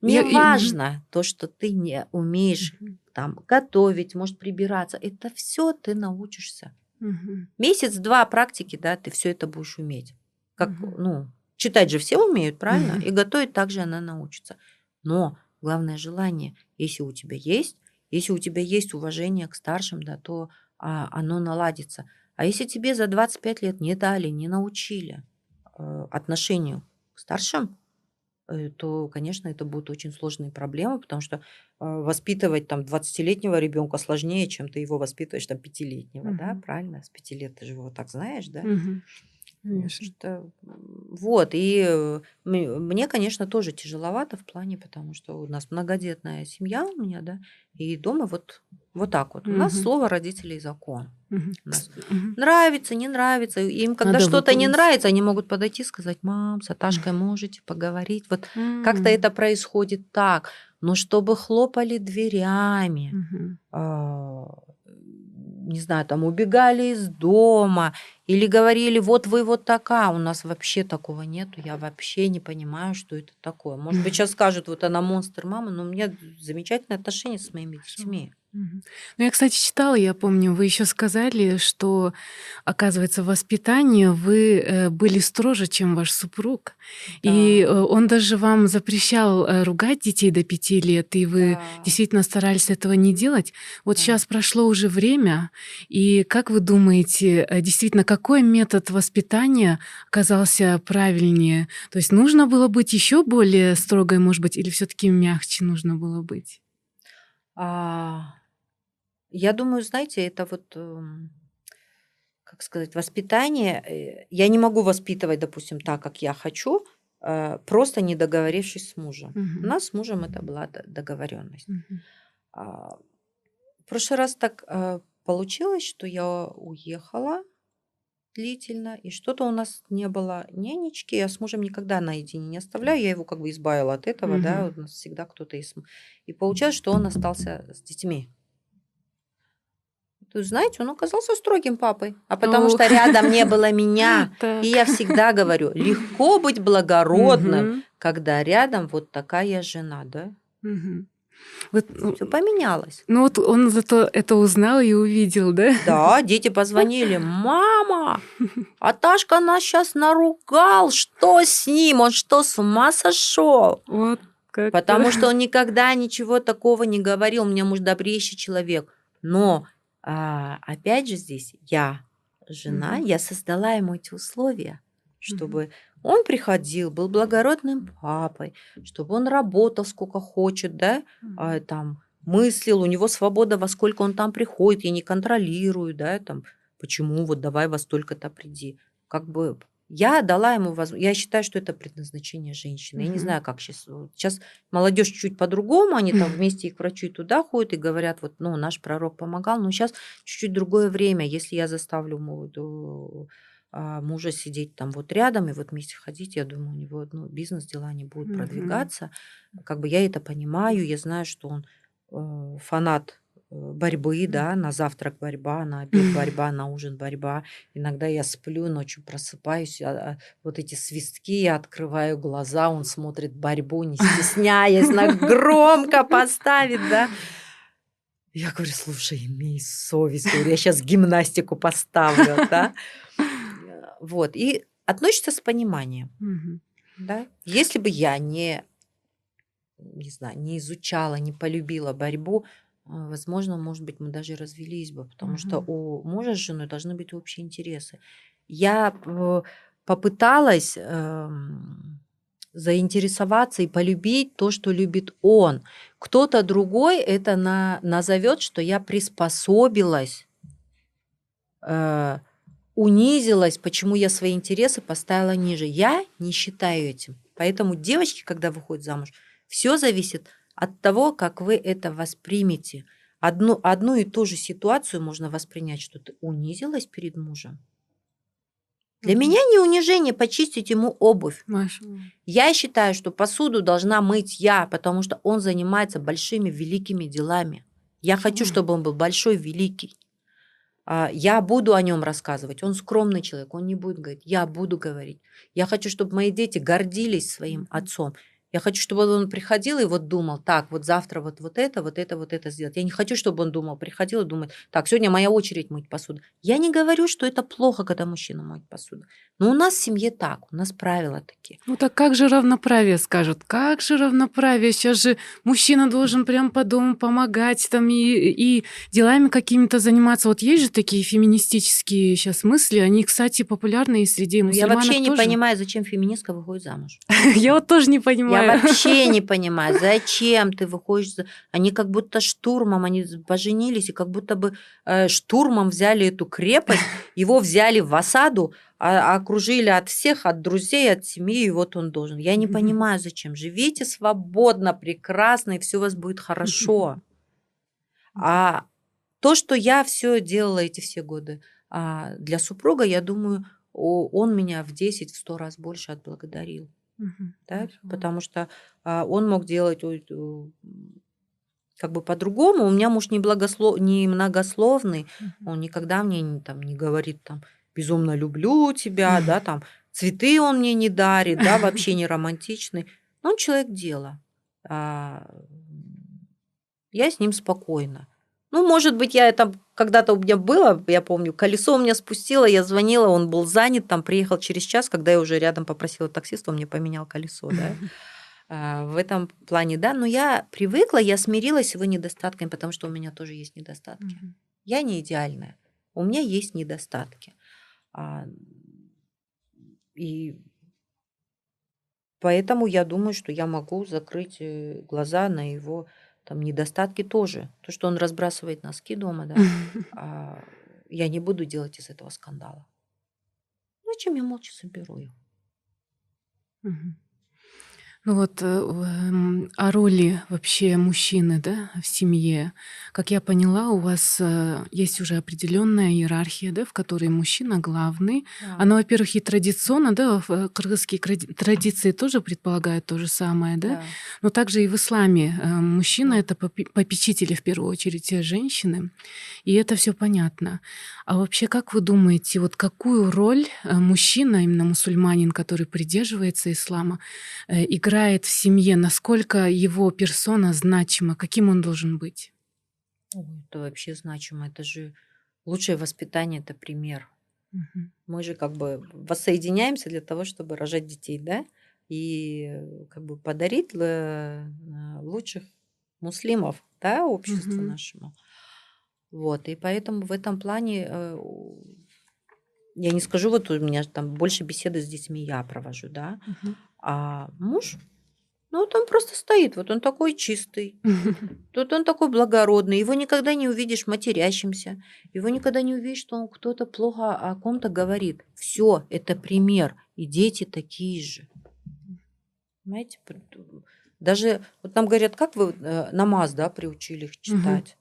Не Я- и- важно то, что ты не умеешь Мгм. там готовить, может прибираться. Это все ты научишься. Мгм. Месяц-два практики, да, ты все это будешь уметь. Как, Мгм. ну, читать же все умеют, правильно? Мгм. И готовить также она научится. Но главное желание, если у тебя есть, если у тебя есть уважение к старшим, да, то а, оно наладится. А если тебе за 25 лет не дали, не научили э, отношению к старшим, э, то, конечно, это будут очень сложные проблемы, потому что э, воспитывать там 20-летнего ребенка сложнее, чем ты его воспитываешь там пятилетнего, да, Мгм. правильно? С пяти лет ты же его так знаешь, да? Мгм. Конечно. что, вот, и э, мне, конечно, тоже тяжеловато в плане, потому что у нас многодетная семья у меня, да, и дома вот, вот так вот. У нас Мгм. слово родителей закон. Мгм. У нас Мгм. Нравится, не нравится. Им, когда Надо что-то не выполнить. нравится, они могут подойти и сказать, мам, с Аташкой можете поговорить. Вот как-то М. это происходит так. Но чтобы хлопали дверями, Мгм. Не знаю, там убегали из дома или говорили, вот вы вот такая, у нас вообще такого нету, я вообще не понимаю, что это такое. Может быть, сейчас скажут, вот она монстр мама, но у меня замечательные отношения с моими детьми. Ну, я, кстати, читала, я помню, вы еще сказали, что, оказывается, в воспитании вы э, были строже, чем ваш супруг. И Да. э, он даже вам запрещал э, ругать детей до пяти лет, и вы Да. действительно старались этого не делать. Вот Да. сейчас прошло уже время, и как вы думаете, действительно, какой метод воспитания оказался правильнее? То есть нужно было быть еще более строгой, может быть, или все-таки мягче нужно было быть? А, я думаю, знаете, это вот, эм, как сказать, воспитание. э, Я не могу воспитывать, допустим, так, как я хочу, э, просто не договорившись с мужем. Мгм. У нас с мужем это была договоренность. А, В прошлый раз так э, получилось, что я уехала длительно, и что-то у нас не было нянечки. Я с мужем никогда наедине не оставляю. Я его как бы избавила от этого, да, Мгм. вот у нас всегда кто-то есть. И получилось, что он остался с детьми. То есть, знаете, он оказался строгим папой. А потому Ох. что рядом не было меня. [laughs] И я всегда говорю, легко быть благородным, когда рядом вот такая жена, да? Вот, ну, Все поменялось. ну вот он зато это узнал и увидел, да? Да, дети позвонили. [laughs] Мама, Аташка нас сейчас наругал. Что с ним? Он что, с ума сошел? Вот как. Потому что он никогда ничего такого не говорил. У меня муж добрейший человек. Но а, опять же здесь я жена, Мгм. я создала ему эти условия, чтобы он приходил, был благородным папой, чтобы он работал сколько хочет, да, а, там, мыслил, у него свобода, во сколько он там приходит, я не контролирую, да, там, почему вот давай во столько-то приди. Как бы я дала ему возможность. Я считаю, что это предназначение женщины. Я не знаю, как сейчас. Сейчас молодежь чуть по-другому, они там [laughs] вместе и к врачу и туда ходят и говорят, вот, ну, наш пророк помогал, но сейчас чуть-чуть другое время. Если я заставлю молодую а, мужа сидеть там вот рядом и вот вместе ходить, я думаю, у него ну, бизнес, дела не будут mm-hmm. продвигаться. Как бы я это понимаю, я знаю, что он э, фанат борьбы, да, на завтрак борьба, на обед [laughs] борьба, на ужин борьба. Иногда я сплю, ночью просыпаюсь, а, а, вот эти свистки, я открываю глаза, он смотрит борьбу, не стесняясь, на громко поставит, да. Я говорю, слушай, имей совесть, говорю, я сейчас гимнастику поставлю, да. [laughs] Вот, и относится с пониманием, да. Если бы я не не знаю, не изучала, не полюбила борьбу, возможно, может быть, мы даже развелись бы, потому угу. что у мужа с женой должны быть общие интересы. Я попыталась э, заинтересоваться и полюбить то, что любит он. Кто-то другой это на, назовет, что я приспособилась, э, унизилась, почему я свои интересы поставила ниже. Я не считаю этим. Поэтому девочки, когда выходят замуж, все зависит от того, как вы это воспримете. Одну, одну и ту же ситуацию можно воспринять, что ты унизилась перед мужем. Для mm-hmm. меня не унижение почистить ему обувь. Маша. Я считаю, что посуду должна мыть я, потому что он занимается большими великими делами. Я хочу, чтобы он был большой, великий. А, я буду о нем рассказывать. Он скромный человек, он не будет говорить. Я буду говорить. Я хочу, чтобы мои дети гордились своим отцом. Я хочу, чтобы он приходил и вот думал, так, вот завтра вот, вот это, вот это, вот это сделать. Я не хочу, чтобы он думал, приходил и думает, так, сегодня моя очередь мыть посуду. Я не говорю, что это плохо, когда мужчина моет посуду. Но у нас в семье так, у нас правила такие. Ну так как же равноправие скажут? Как же равноправие? Сейчас же мужчина должен прям по дому помогать там и, и делами какими-то заниматься. Вот есть же такие феминистические сейчас мысли, они, кстати, популярны и среди мусульманок Я вообще не понимаю, зачем феминистка выходит замуж. [laughs] Я вот тоже не понимаю вообще не понимаю, зачем ты выходишь. Они как будто штурмом, они поженились, и как будто бы э, штурмом взяли эту крепость, [laughs] его взяли в осаду, а, окружили от всех, от друзей, от семьи, и вот он должен. Я не понимаю, зачем. Живите свободно, прекрасно, и все у вас будет хорошо. А то, что я все делала эти все годы а для супруга, я думаю, он меня в 10, в 100 раз больше отблагодарил. Мгм. Да, Хорошо. потому что а, он мог делать как бы по-другому. У меня муж не, благослов... не многословный, Мгм. он никогда мне не, там, не говорит там безумно люблю тебя, да, [laughs] там цветы он мне не дарит, да, вообще [laughs] не романтичный. Но он человек дела. А, я с ним спокойна. Ну, может быть, я там когда-то у меня было, я помню, колесо у меня спустило, я звонила, он был занят, там приехал через час, когда я уже рядом попросила таксиста, он мне поменял колесо, да. А, в этом плане, да, но я привыкла, я смирилась с его недостатками, потому что у меня тоже есть недостатки. Я не идеальная, у меня есть недостатки. А, и поэтому я думаю, что я могу закрыть э, глаза на его там недостатки тоже. То, что он разбрасывает носки дома, да, [laughs] а я не буду делать из этого скандала. Зачем я молча соберу их? Ну вот э, эм, о роли вообще мужчины да, в семье. Как я поняла, у вас э, есть уже определенная иерархия, да, в которой мужчина главный. Да. Она, во-первых, и традиционно, да, э, кыргызские традиции тоже предполагают то же самое, да, да. но также и в исламе мужчина да. это попечители в первую очередь женщины, и это все понятно. А вообще, как вы думаете, вот какую роль мужчина, именно мусульманин, который придерживается ислама, играет играет в семье, насколько его персона значима, каким он должен быть? это вообще значимо. Это же лучшее воспитание, это пример. Угу. Мы же как бы воссоединяемся для того, чтобы рожать детей, да, и как бы подарить э, лучших муслимов, да, обществу угу. нашему. Вот, и поэтому в этом плане э, я не скажу, вот у меня там больше беседы с детьми я провожу, да, Мгм. А муж, ну вот он просто стоит, вот он такой чистый, [laughs] тут он такой благородный, его никогда не увидишь матерящимся, его никогда не увидишь, что он кто-то плохо о ком-то говорит. Все, это пример, и дети такие же. Понимаете, даже вот нам говорят, как вы э, намаз, да, приучили их читать?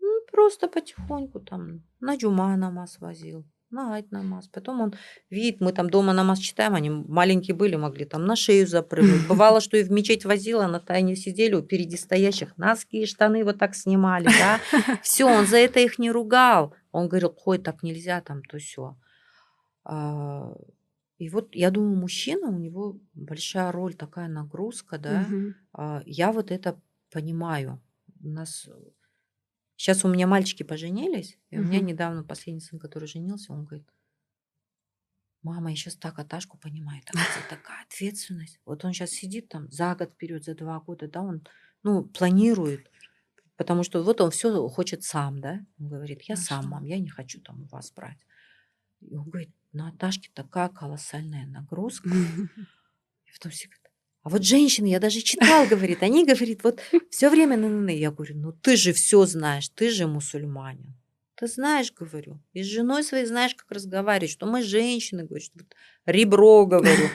Ну, просто потихоньку там на джума намаз возил, на айт намаз. Потом он видит, мы там дома намаз читаем, они маленькие были, могли там на шею запрыгнуть. [laughs] Бывало, что и в мечеть возила, на тайне сидели, впереди стоящих носки и штаны вот так снимали, да. [laughs] Все, он за это их не ругал. Он говорил, ой, так нельзя, там, то все. И вот я думаю, мужчина, у него большая роль, такая нагрузка, да. А, Я вот это понимаю. У нас сейчас у меня мальчики поженились, и у меня Мгм. недавно последний сын, который женился, он говорит, мама, я сейчас так Аташку понимаю, там это такая ответственность. Вот он сейчас сидит там за год вперед, за два года, да, он, ну, планирует, потому что вот он все хочет сам, да. Он говорит, я сам, Конечно. мам, я не хочу там у вас брать. И он говорит, на Аташке такая колоссальная нагрузка. [laughs] И потом все говорят, а вот женщины, я даже читал, говорит, они, говорит, вот все время на на Я говорю, ну ты же все знаешь, ты же мусульманин. Ты знаешь, говорю, и с женой своей знаешь, как разговаривать, что мы женщины, говорю, вот ребро, говорю.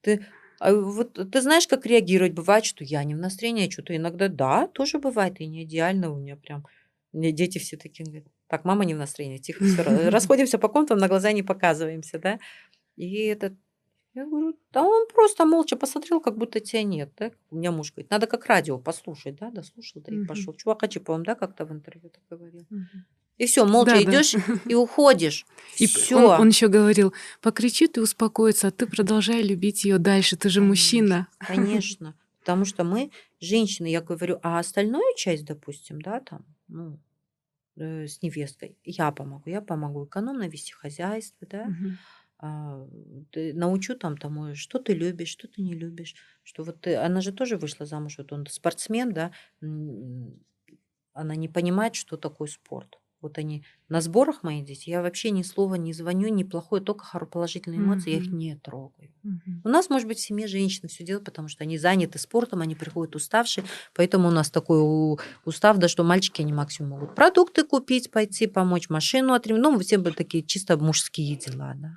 Ты, а вот ты знаешь, как реагировать? Бывает, что я не в настроении, а что-то иногда, да, тоже бывает, и не идеально у меня прям. Меня дети все такие говорят, так, мама не в настроении, тихо, все, расходимся по комнатам, на глаза не показываемся, да. И этот я говорю, да он просто молча посмотрел, как будто тебя нет. Да? У меня муж говорит, надо как радио послушать, да, дослушал, да и Мгм. пошел. Чувак Ачи, по-моему, да, как-то в интервью так говорил. И все, молча Да-да. идешь и уходишь. [laughs] И Все. он, он еще говорил, покричит и успокоится, а ты продолжай любить ее дальше, ты же мужчина. Конечно. Потому что мы женщины, я говорю, а остальную часть, допустим, да, там, ну, э, с невесткой, я помогу, я помогу экономно вести хозяйство, да, Мгм. А, научу там тому, что ты любишь, что ты не любишь, что вот ты, она же тоже вышла замуж, вот он спортсмен, да, она не понимает, что такое спорт. Вот они на сборах мои дети, я вообще ни слова не звоню, ни плохое, только положительные эмоции, я их не трогаю. Мгм. У нас, может быть, в семье женщины все делают, потому что они заняты спортом, они приходят уставшие, поэтому у нас такой устав, да, что мальчики, они максимум могут продукты купить, пойти помочь машину отремонтировать, ну, все бы такие чисто мужские дела, да.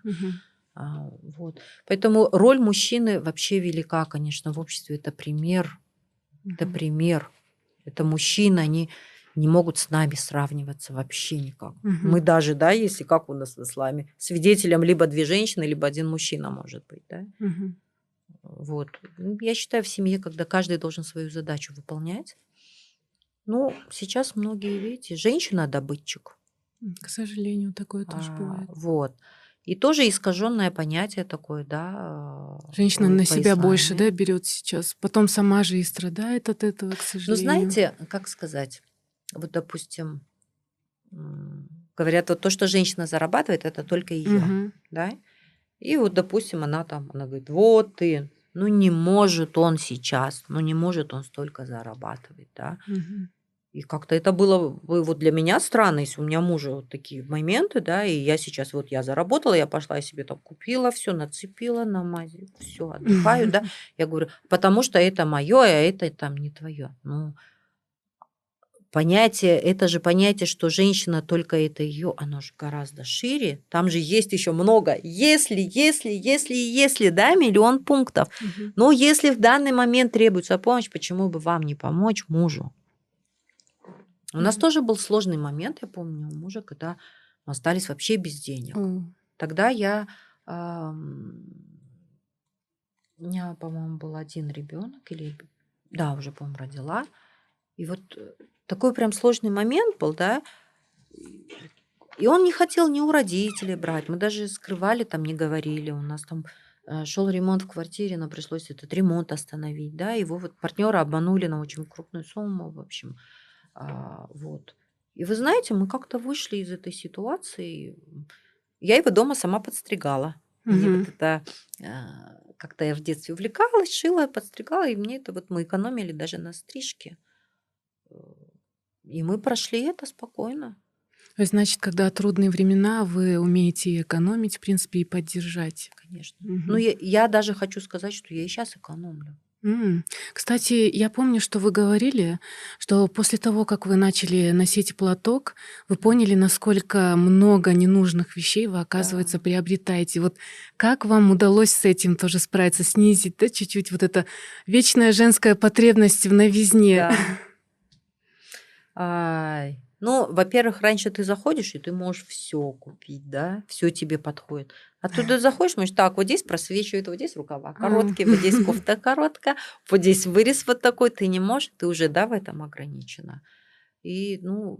А, вот. Поэтому роль мужчины вообще велика, конечно, в обществе. Это пример, это пример. Это мужчины, они не могут с нами сравниваться вообще никак. Мгм. Мы даже, да, если как у нас в исламе, свидетелем либо две женщины, либо один мужчина может быть, да. Мгм. Вот. Ну, Я считаю, в семье, когда каждый должен свою задачу выполнять. Ну, сейчас многие, видите, женщина-добытчик. К сожалению, такое тоже А, бывает. Вот. И тоже искаженное понятие такое, да. а, Женщина на себя больше, исламе. да, берет сейчас. Потом сама же и страдает от этого, к Ну, сожалению. знаете, как сказать, вот, допустим, говорят, вот то, что женщина зарабатывает, это только ее, Мгм. да. И вот, допустим, она там, она говорит, вот ты, ну не может он сейчас, ну не может он столько зарабатывать, да. Мгм. И как-то это было бы вот для меня странно, если у меня мужа вот такие моменты, да, и я сейчас вот я заработала, я пошла я себе там купила все, нацепила на мази, все, отдыхаю, да. [laughs] Я говорю, потому что это мое, а это там не твое. Ну, понятие, это же понятие, что женщина только это ее, оно же гораздо шире. Там же есть еще много. Если, если, если, если, да, миллион пунктов. Мгм. Но если в данный момент требуется помощь, почему бы вам не помочь мужу? У нас тоже был сложный момент, я помню, у мужа, когда мы остались вообще без денег. О, Тогда я, ам, у меня, по-моему, был один ребенок, или, да, уже, по-моему, родила. И вот э, такой прям сложный момент был, да. И он не хотел ни у родителей брать. Мы даже скрывали, там не говорили. У нас там шел ремонт в квартире, но пришлось этот ремонт остановить, да. Его вот партнера обманули на очень крупную сумму, в общем. А, вот. И вы знаете, мы как-то вышли из этой ситуации. Я его дома сама подстригала. Мне Мгм. вот это а, как-то я в детстве увлекалась, шила, подстригала, и мне это вот мы экономили даже на стрижке. И мы прошли это спокойно. Значит, когда трудные времена, вы умеете экономить, в принципе, и поддержать. Конечно. Мгм. Ну, я, я даже хочу сказать, что я и сейчас экономлю. Кстати, я помню, что вы говорили, что после того, как вы начали носить платок, вы поняли, насколько много ненужных вещей вы, оказывается, Да. приобретаете. Вот как вам удалось с этим тоже справиться, снизить, да, чуть-чуть вот эта вечная женская потребность в новизне? Да. [laughs] Ай. Ну, во-первых, раньше ты заходишь, и ты можешь все купить, да, все тебе подходит. А туда заходишь, думаешь, так, вот здесь просвечивает, вот здесь рукава [laughs] короткие, вот здесь кофта короткая, вот здесь вырез вот такой, ты не можешь, ты уже, да, в этом ограничена. И, ну,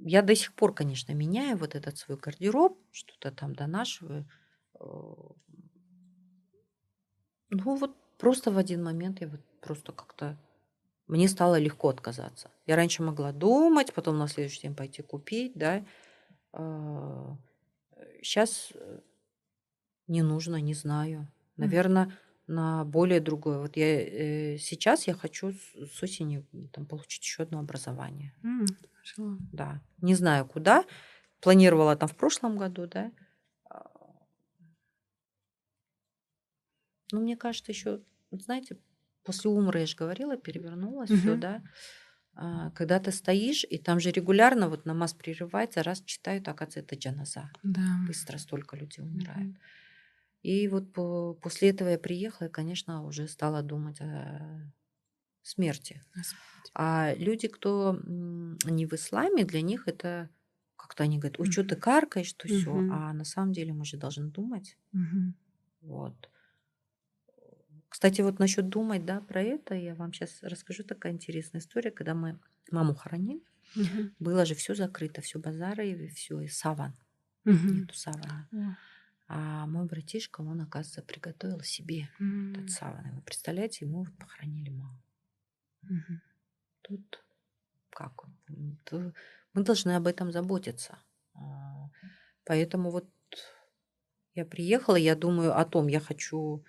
я до сих пор, конечно, меняю вот этот свой гардероб, что-то там донашиваю. Э, Ну, вот просто в один момент я вот просто как-то мне стало легко отказаться. Я раньше могла думать, потом на следующий день пойти купить, да. Сейчас не нужно, не знаю. Наверное, на более другое. Вот я э, сейчас я хочу с, с осени там, получить еще одно образование. М, хорошо. Да. Не знаю куда. Планировала там в прошлом году, да. А, Ну, мне кажется, еще, знаете, после умра, я же говорила, перевернулось все, Мгм. да. А, Когда ты стоишь, и там же регулярно вот намаз прерывается, раз читают, оказывается, это джаназа. Да. Быстро столько людей умирает. Мгм. И вот по- после этого я приехала и, конечно, уже стала думать о смерти. Господи. А люди, кто не в исламе, для них это как-то они говорят, ой, что ты каркаешь, что все. А на самом деле мы же должны думать. Мгм. Вот. Кстати, вот насчет думать, да, про это я вам сейчас расскажу такая интересная история, когда мы маму хоронили, Мгм. было же все закрыто, все базары, и все, и саван, Мгм. нету савана. О. А мой братишка, он, оказывается, приготовил себе М. этот саван. И вы представляете, ему вот похоронили маму. Мгм. Тут как? Мы должны об этом заботиться. А, Поэтому вот я приехала, я думаю о том, я хочу,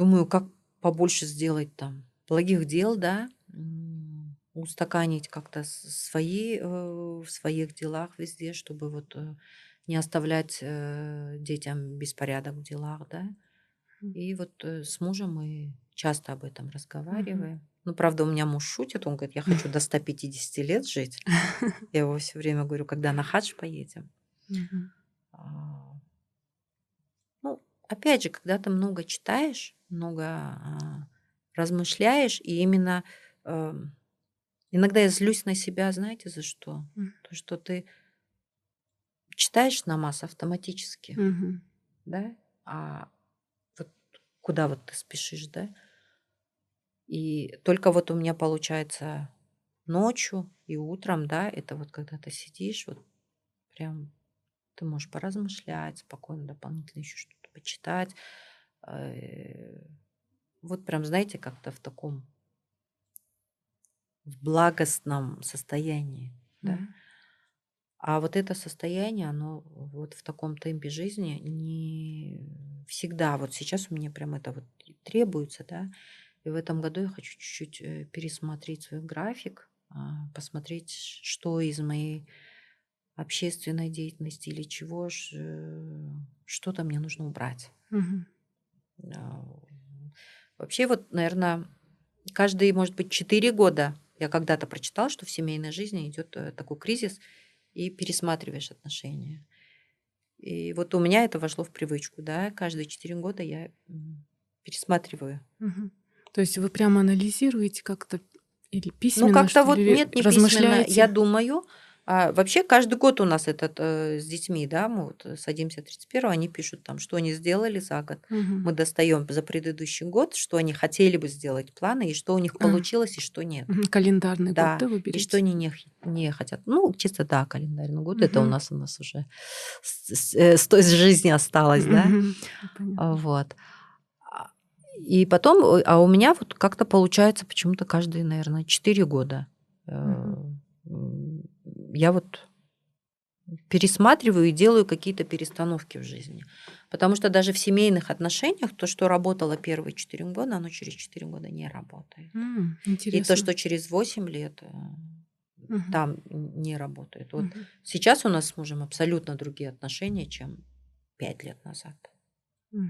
думаю, как побольше сделать там благих дел, да, устаканить как-то свои э, в своих делах везде, чтобы вот э, не оставлять э, детям беспорядок в делах, да. И вот э, с мужем мы часто об этом разговариваем. Ну, правда, у меня муж шутит, он говорит, я хочу до 150 лет жить. [laughs] Я его все время говорю, когда на хадж поедем. А, Ну, опять же, когда ты много читаешь, много а, размышляешь, и именно эм, иногда я злюсь на себя, знаете, за что? Мгм. То, что ты читаешь намаз автоматически, Мгм. да, а вот куда вот ты спешишь, да? И только вот у меня получается ночью и утром, да, это вот когда ты сидишь, вот прям ты можешь поразмышлять, спокойно дополнительно еще что-то почитать. Э, Вот прям, знаете, как-то в таком в благостном состоянии, да. Мгм. А вот это состояние, оно вот в таком темпе жизни не всегда. Вот сейчас у меня прям это вот требуется, да. И в этом году я хочу чуть-чуть э, пересмотреть свой график, а, посмотреть, что из моей общественной деятельности или чего э, что-то мне нужно убрать. Мгм. А, Вообще вот, наверное, каждые, может быть, четыре года я когда-то прочитала, что в семейной жизни идет э, такой кризис, и пересматриваешь отношения. И вот у меня это вошло в привычку, да, каждые четыре года я пересматриваю. Мгм. То есть вы прямо анализируете как-то или Ну, письменно, как-то что вот нет, не письменно. Я думаю, а, вообще каждый год у нас этот э, с детьми, да, мы вот э, садимся 31 они пишут там, что они сделали за год. Мгм. Мы достаем за предыдущий год, что они хотели бы сделать планы, и что у них А. получилось, и что нет. Календарный Да, год, да, вы И что они не, не хотят. Ну, чисто да, календарный год. Это у нас у нас уже с, с- э, с той жизни осталось, да. Мгм. А, Понятно. Вот. А, И потом, а у меня вот как-то получается почему-то каждые, наверное, 4 года. м, Я вот пересматриваю и делаю какие-то перестановки в жизни. Потому что даже в семейных отношениях то, что работало первые 4 года, оно через 4 года не работает. И Интересно. то, что через 8 лет, Мгм. там не работает. Вот Мгм. сейчас у нас с мужем абсолютно другие отношения, чем пять лет назад.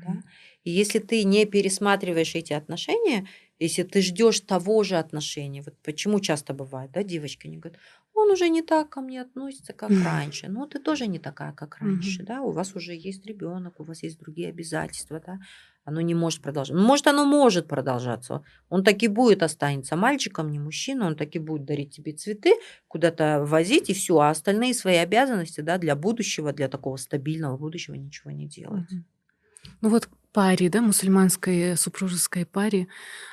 Да? Мгм. И если ты не пересматриваешь эти отношения, если ты ждешь того же отношения, вот почему часто бывает, да, девочки не говорят, он уже не так ко мне относится, как раньше. Ну, ты тоже не такая, как раньше, да, у вас уже есть ребенок, у вас есть другие обязательства, да, оно не может продолжаться. Ну, Может, оно может продолжаться. Он таки будет останется мальчиком, не мужчина, он таки будет дарить тебе цветы, куда-то возить и все, а остальные свои обязанности, да, для будущего, для такого стабильного будущего ничего не делать. Ну вот паре, да, мусульманской супружеской паре,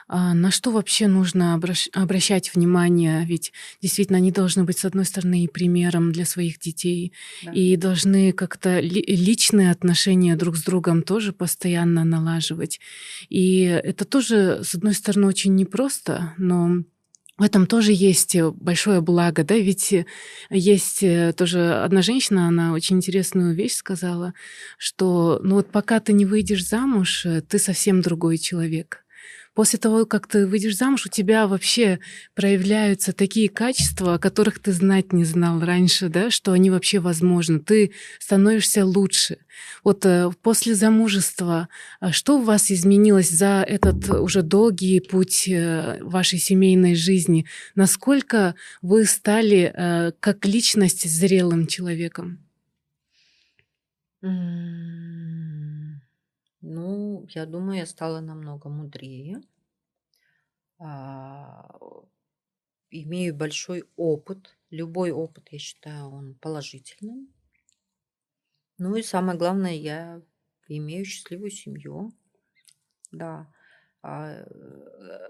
а, на что вообще нужно обращ- обращать внимание? Ведь действительно они должны быть, с одной стороны, и примером для своих детей, Да. и должны как-то ли- личные отношения друг с другом тоже постоянно налаживать. И это тоже, с одной стороны, очень непросто, но в этом тоже есть э, большое благо, да, ведь э, есть э, тоже одна женщина, она очень интересную вещь сказала, что ну вот пока ты не выйдешь замуж, ты совсем другой человек. После того, как ты выйдешь замуж, у тебя вообще проявляются такие качества, о которых ты знать не знал раньше, да, что они вообще возможны. Ты становишься лучше. Вот э, после замужества, а что у вас изменилось за этот уже долгий путь э, вашей семейной жизни? Насколько вы стали э, как личность зрелым человеком? М, Ну, я думаю, я стала намного мудрее. А, Имею большой опыт. Любой опыт, я считаю, он положительным. Ну и самое главное, я имею счастливую семью. Да. А,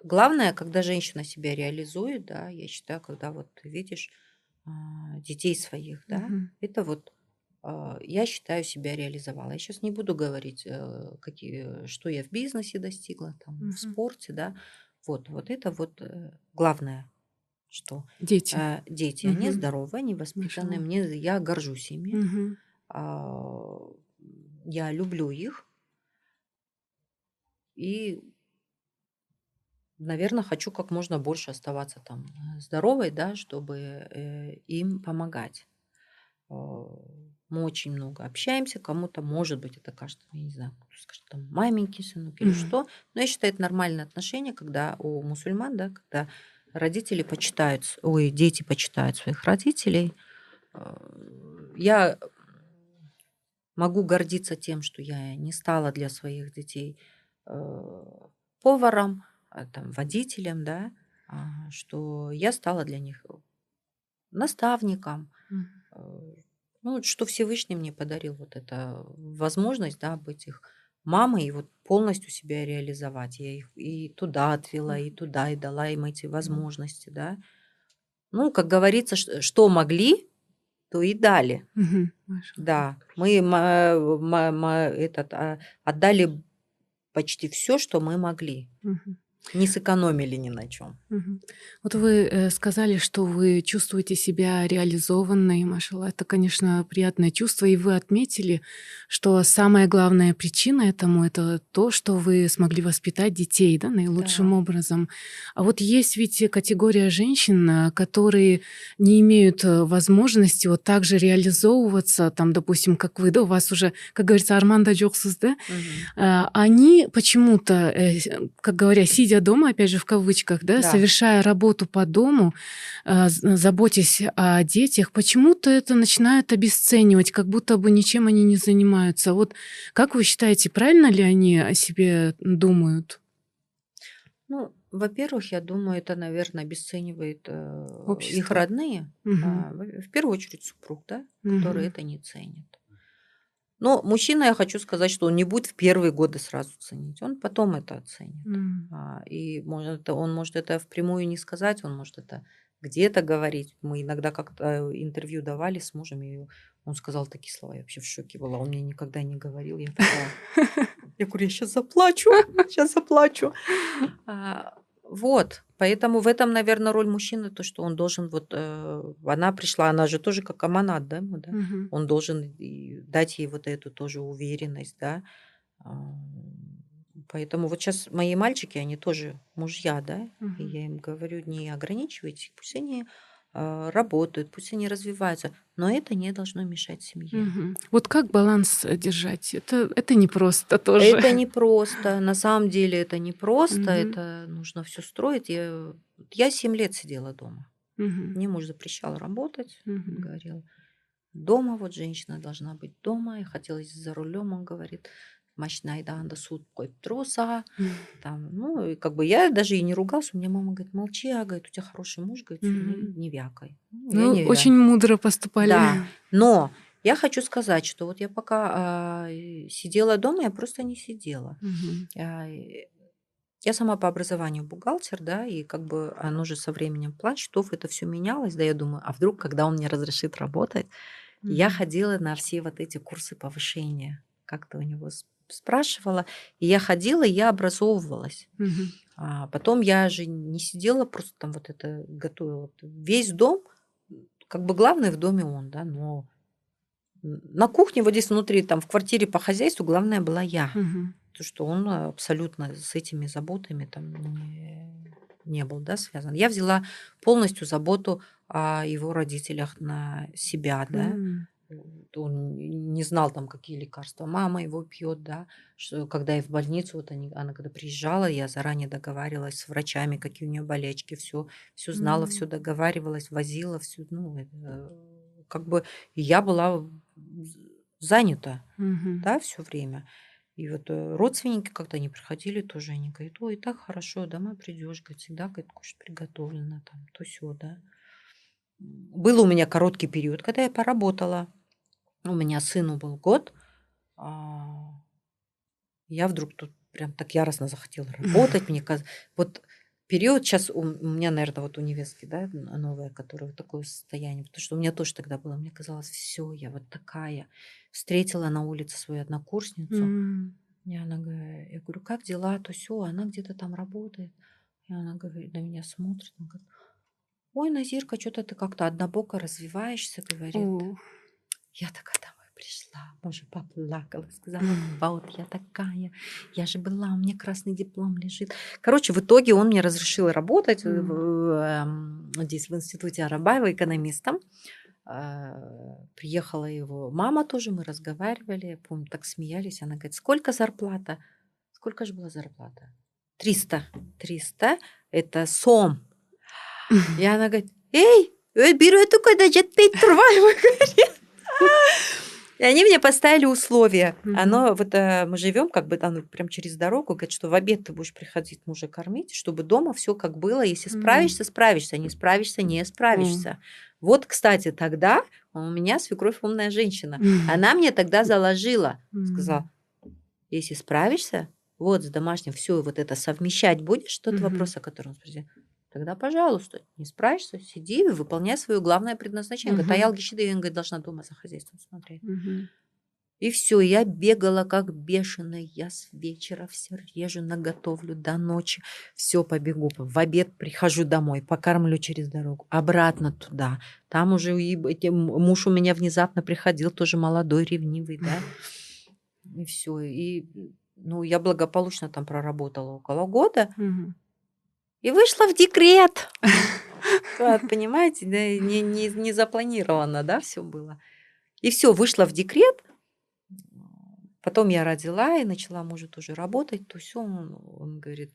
Главное, когда женщина себя реализует, да, я считаю, когда вот ты видишь а, детей своих, да, Мгм. это вот а, я считаю, себя реализовала. Я сейчас не буду говорить, э, какие, что я в бизнесе достигла, там, в Мгм. спорте, да. Вот, вот это вот э, главное, что Дети. э, дети, они Мгм. здоровые, они Машаллах. мне, я горжусь ими, Мгм. а, я люблю их и, наверное, хочу как можно больше оставаться там здоровой, да, чтобы им помогать. Мы очень много общаемся, кому-то, может быть, это кажется, я не знаю, скажет, там, маменький сынок или Мгм. что. Но я считаю, это нормальное отношение, когда у мусульман, да, когда родители почитают, ой, дети почитают своих родителей. А, Я могу гордиться тем, что я не стала для своих детей э, поваром, а, там, водителем, да, а, что я стала для них наставником, Мгм. Ну, вот что Всевышний мне подарил вот это возможность, да, быть их мамой и вот полностью себя реализовать. Я их и туда отвела, и туда, и дала им эти возможности, да. Ну, как говорится, что могли, то и дали. Да, мы этот, а, отдали почти все, что мы могли. Не сэкономили ни на чем. Вот вы э, сказали, что вы чувствуете себя реализованной, Машаллах. Это, конечно, приятное чувство. И вы отметили, что самая главная причина этому это то, что вы смогли воспитать детей да, наилучшим Да. образом. А вот есть ведь категория женщин, э, которые не имеют э, возможности вот так же реализовываться, там, допустим, как вы, да, у вас уже, как говорится, Арманда Джоксус, да, а, они почему-то, как говоря, сидя дома, опять же в кавычках, да, Да. совершая работу по дому, а, заботясь о детях, почему-то это начинают обесценивать, как будто бы ничем они не занимаются. Вот как вы считаете, правильно ли они о себе думают? Ну, во-первых, я думаю, это, наверное, обесценивает э, их родные. А, в первую очередь супруг, да, который Мгм. это не ценит. Но мужчина, я хочу сказать, что он не будет в первые годы сразу ценить, он потом это оценит. А, И может, он может это впрямую не сказать, он может это где-то говорить. Мы иногда как-то интервью давали с мужем, и он сказал такие слова, я вообще в шоке была, он мне никогда не говорил. Я такая, [laughs] я говорю, я сейчас заплачу, сейчас заплачу. Вот, поэтому в этом, наверное, роль мужчины, то, что он должен, вот, э, она пришла, она же тоже как аманат, да, ему, да? Мгм. Он должен и дать ей вот эту тоже уверенность, да. А, Поэтому вот сейчас мои мальчики, они тоже мужья, да, и Мгм. я им говорю, не ограничивайте, пусть они а, работают, пусть они развиваются, но это не должно мешать семье. Мгм. Вот как баланс э, держать? Это, это непросто тоже. Это непросто. На самом деле это непросто. Мгм. Это нужно все строить. Я, я 7 лет сидела дома. Мгм. Мне муж запрещал работать. Мгм. Говорил, дома вот женщина должна быть дома. Я хотела сидеть за рулем, он говорит, машинайда анда суд қойып тұрса там ну и как бы я даже и не ругался у меня мама говорит молчи а говорит у тебя хороший муж говорит не, вякай Ну, я Ну, не очень мудро поступали. Да. Но я хочу сказать, что вот я пока и сидела дома, я просто не сидела. Мгм. Я, я сама по образованию бухгалтер, да, и как бы оно же со временем план счетов, это все менялось, да, я думаю, а вдруг, когда он мне разрешит работать, я Мгм. ходила на все вот эти курсы повышения, как-то у него спрашивала, и я ходила, и я образовывалась. Мгм. А потом я же не сидела, просто там вот это готовила. Весь дом, как бы главный в доме он, да, но на кухне вот здесь внутри, там в квартире по хозяйству главная была я. Мгм. То, что он абсолютно с этими заботами там не, не был, да, связан. Я взяла полностью заботу о его родителях на себя, да. М. Он не знал там, какие лекарства мама его пьет, да, что когда я в больницу, вот они, она когда приезжала, я заранее договаривалась с врачами, какие у нее болячки, все, все знала, все М. договаривалась, возила, все, ну, это, как бы я была занята, Мгм. да, все время. И вот э, родственники, когда они приходили, тоже они говорят, ой, так хорошо, домой придешь, говорит, всегда, говорит, кушать приготовлено, там, то все, да. Был у меня короткий период, когда я поработала. У меня сыну был год. а, Я вдруг тут прям так яростно захотела [laughs] работать. Мне каз- Вот период сейчас у меня, наверное, вот у невестки, да, новая, которая вот такое состояние, потому что у меня тоже тогда было, мне казалось, все, я вот такая. Встретила на улице свою однокурсницу, М. и она говорит, я говорю, как дела, то все, она где-то там работает. И она говорит, на меня смотрит, она говорит, ой, Назирка, что-то ты как-то однобоко развиваешься, говорит. О. Я такая домой пришла, мужа поплакала, сказала, вот я такая, я же была, у меня красный диплом лежит. Короче, в итоге он мне разрешил работать Мгм. в, эм, здесь в институте Арабаева экономистом. А, Приехала его мама тоже, мы разговаривали, я помню, так смеялись. Она говорит, сколько зарплата? Сколько же была зарплата? 300. 300 – это сом. [laughs] И она говорит, эй, э, бюро когда жетпей турбаймы, говорит. И они мне поставили условия. Мгм. Оно, вот э, мы живем как бы там прям через дорогу, говорит, что в обед ты будешь приходить мужа кормить, чтобы дома все как было. Если Мгм. справишься, справишься, не справишься, не справишься. Вот, кстати, тогда у меня свекровь умная женщина. М. Она мне тогда заложила, сказала, если справишься, вот с домашним все вот это совмещать будешь, тот Мгм. вопрос, о котором спросил, тогда, пожалуйста, не справишься, сиди и выполняй свое главное предназначение. А я Алгишида, говорит, должна дома за хозяйством смотреть. Мгм. И все, я бегала как бешеная, я с вечера все режу, наготовлю до ночи, все побегу, в обед прихожу домой, покормлю через дорогу, обратно туда. Там уже и м- муж у меня внезапно приходил, тоже молодой, ревнивый, да. [laughs] И все, и ну, я благополучно там проработала около года Мгм. И вышла в декрет. [laughs] Вот, понимаете, да, не, не, не запланировано, да, все было. И все, вышла в декрет. Потом я родила и начала мужу тоже работать. То все, он, он говорит,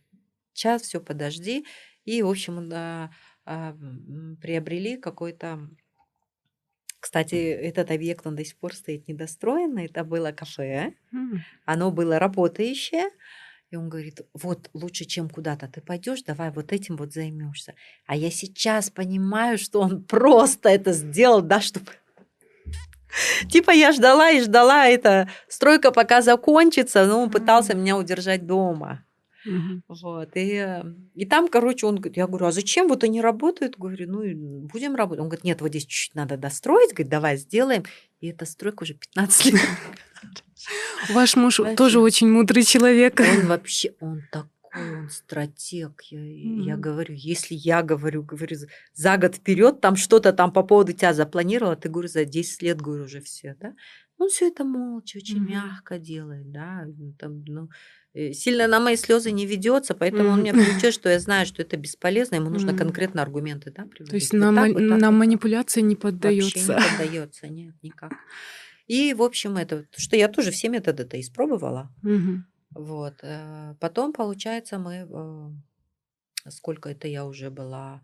сейчас, все, подожди. И, в общем, да, а, приобрели какой-то... Кстати, этот объект, он до сих пор стоит недостроенный. Это было кафе. Оно было работающее. И он говорит, вот лучше, чем куда-то ты пойдешь, давай вот этим вот займешься. А я сейчас понимаю, что он [laughs] просто это сделал, да, чтобы... [laughs] Типа я ждала и ждала, эта стройка пока закончится, но он пытался меня удержать дома. Мгм. Вот, и, э, и там, короче, он говорит, я говорю, а зачем вот они работают? Говорю, ну, будем работать. Он говорит, нет, вот здесь чуть-чуть надо достроить, говорит, давай сделаем. И эта стройка уже 15 лет. [laughs] Ваш муж тоже очень мудрый человек. Он вообще, он такой, он стратег. Я, я Мгм. говорю, если я говорю, говорю, за- год вперед, там что-то там по поводу тебя запланировала, ты, говорю, за 10 лет, говорю, уже все, да? Он все это молча, очень Мгм. мягко делает, да, ну, там, ну, сильно на мои слезы не ведется, поэтому он меня включил, что я знаю, что это бесполезно, ему нужно конкретно аргументы, да, приводить. То есть вот на, так, вот так, на вот манипуляции не поддается. Вообще не поддается, [laughs] нет, никак. И, в общем, это, что я тоже все методы-то испробовала. Угу. Вот. Э, потом, получается, мы, э, сколько это я уже была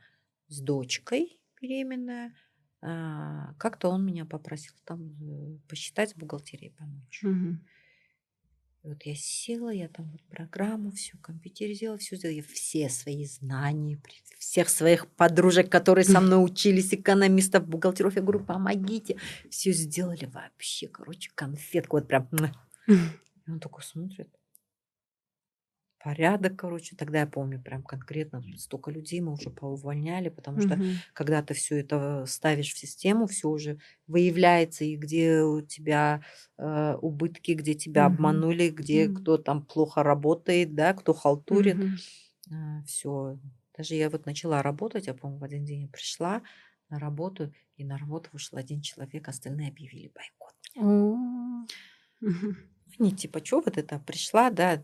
с дочкой беременная, а, как-то он меня попросил там э, посчитать с бухгалтерией помочь. Угу. Вот я села, я там вот программу всю компьютеризировала, все сделала, я все свои знания, всех своих подружек, которые со мной учились, экономистов, бухгалтеров, я говорю, помогите. Все сделали вообще, короче, конфетку, вот прям. И он такой смотрит, порядок, короче. Тогда я помню прям конкретно столько людей мы уже поувольняли, потому что Мгм. когда ты все это ставишь в систему, все уже выявляется, и где у тебя э, убытки, где тебя Мгм. обманули, где М. кто там плохо работает, да, кто халтурит. Мгм. все. Даже я вот начала работать, я помню, в один день я пришла на работу, и на работу вышел один человек, остальные объявили бойкот. О. Мгм. [laughs] Не типа, что вот это пришла, да,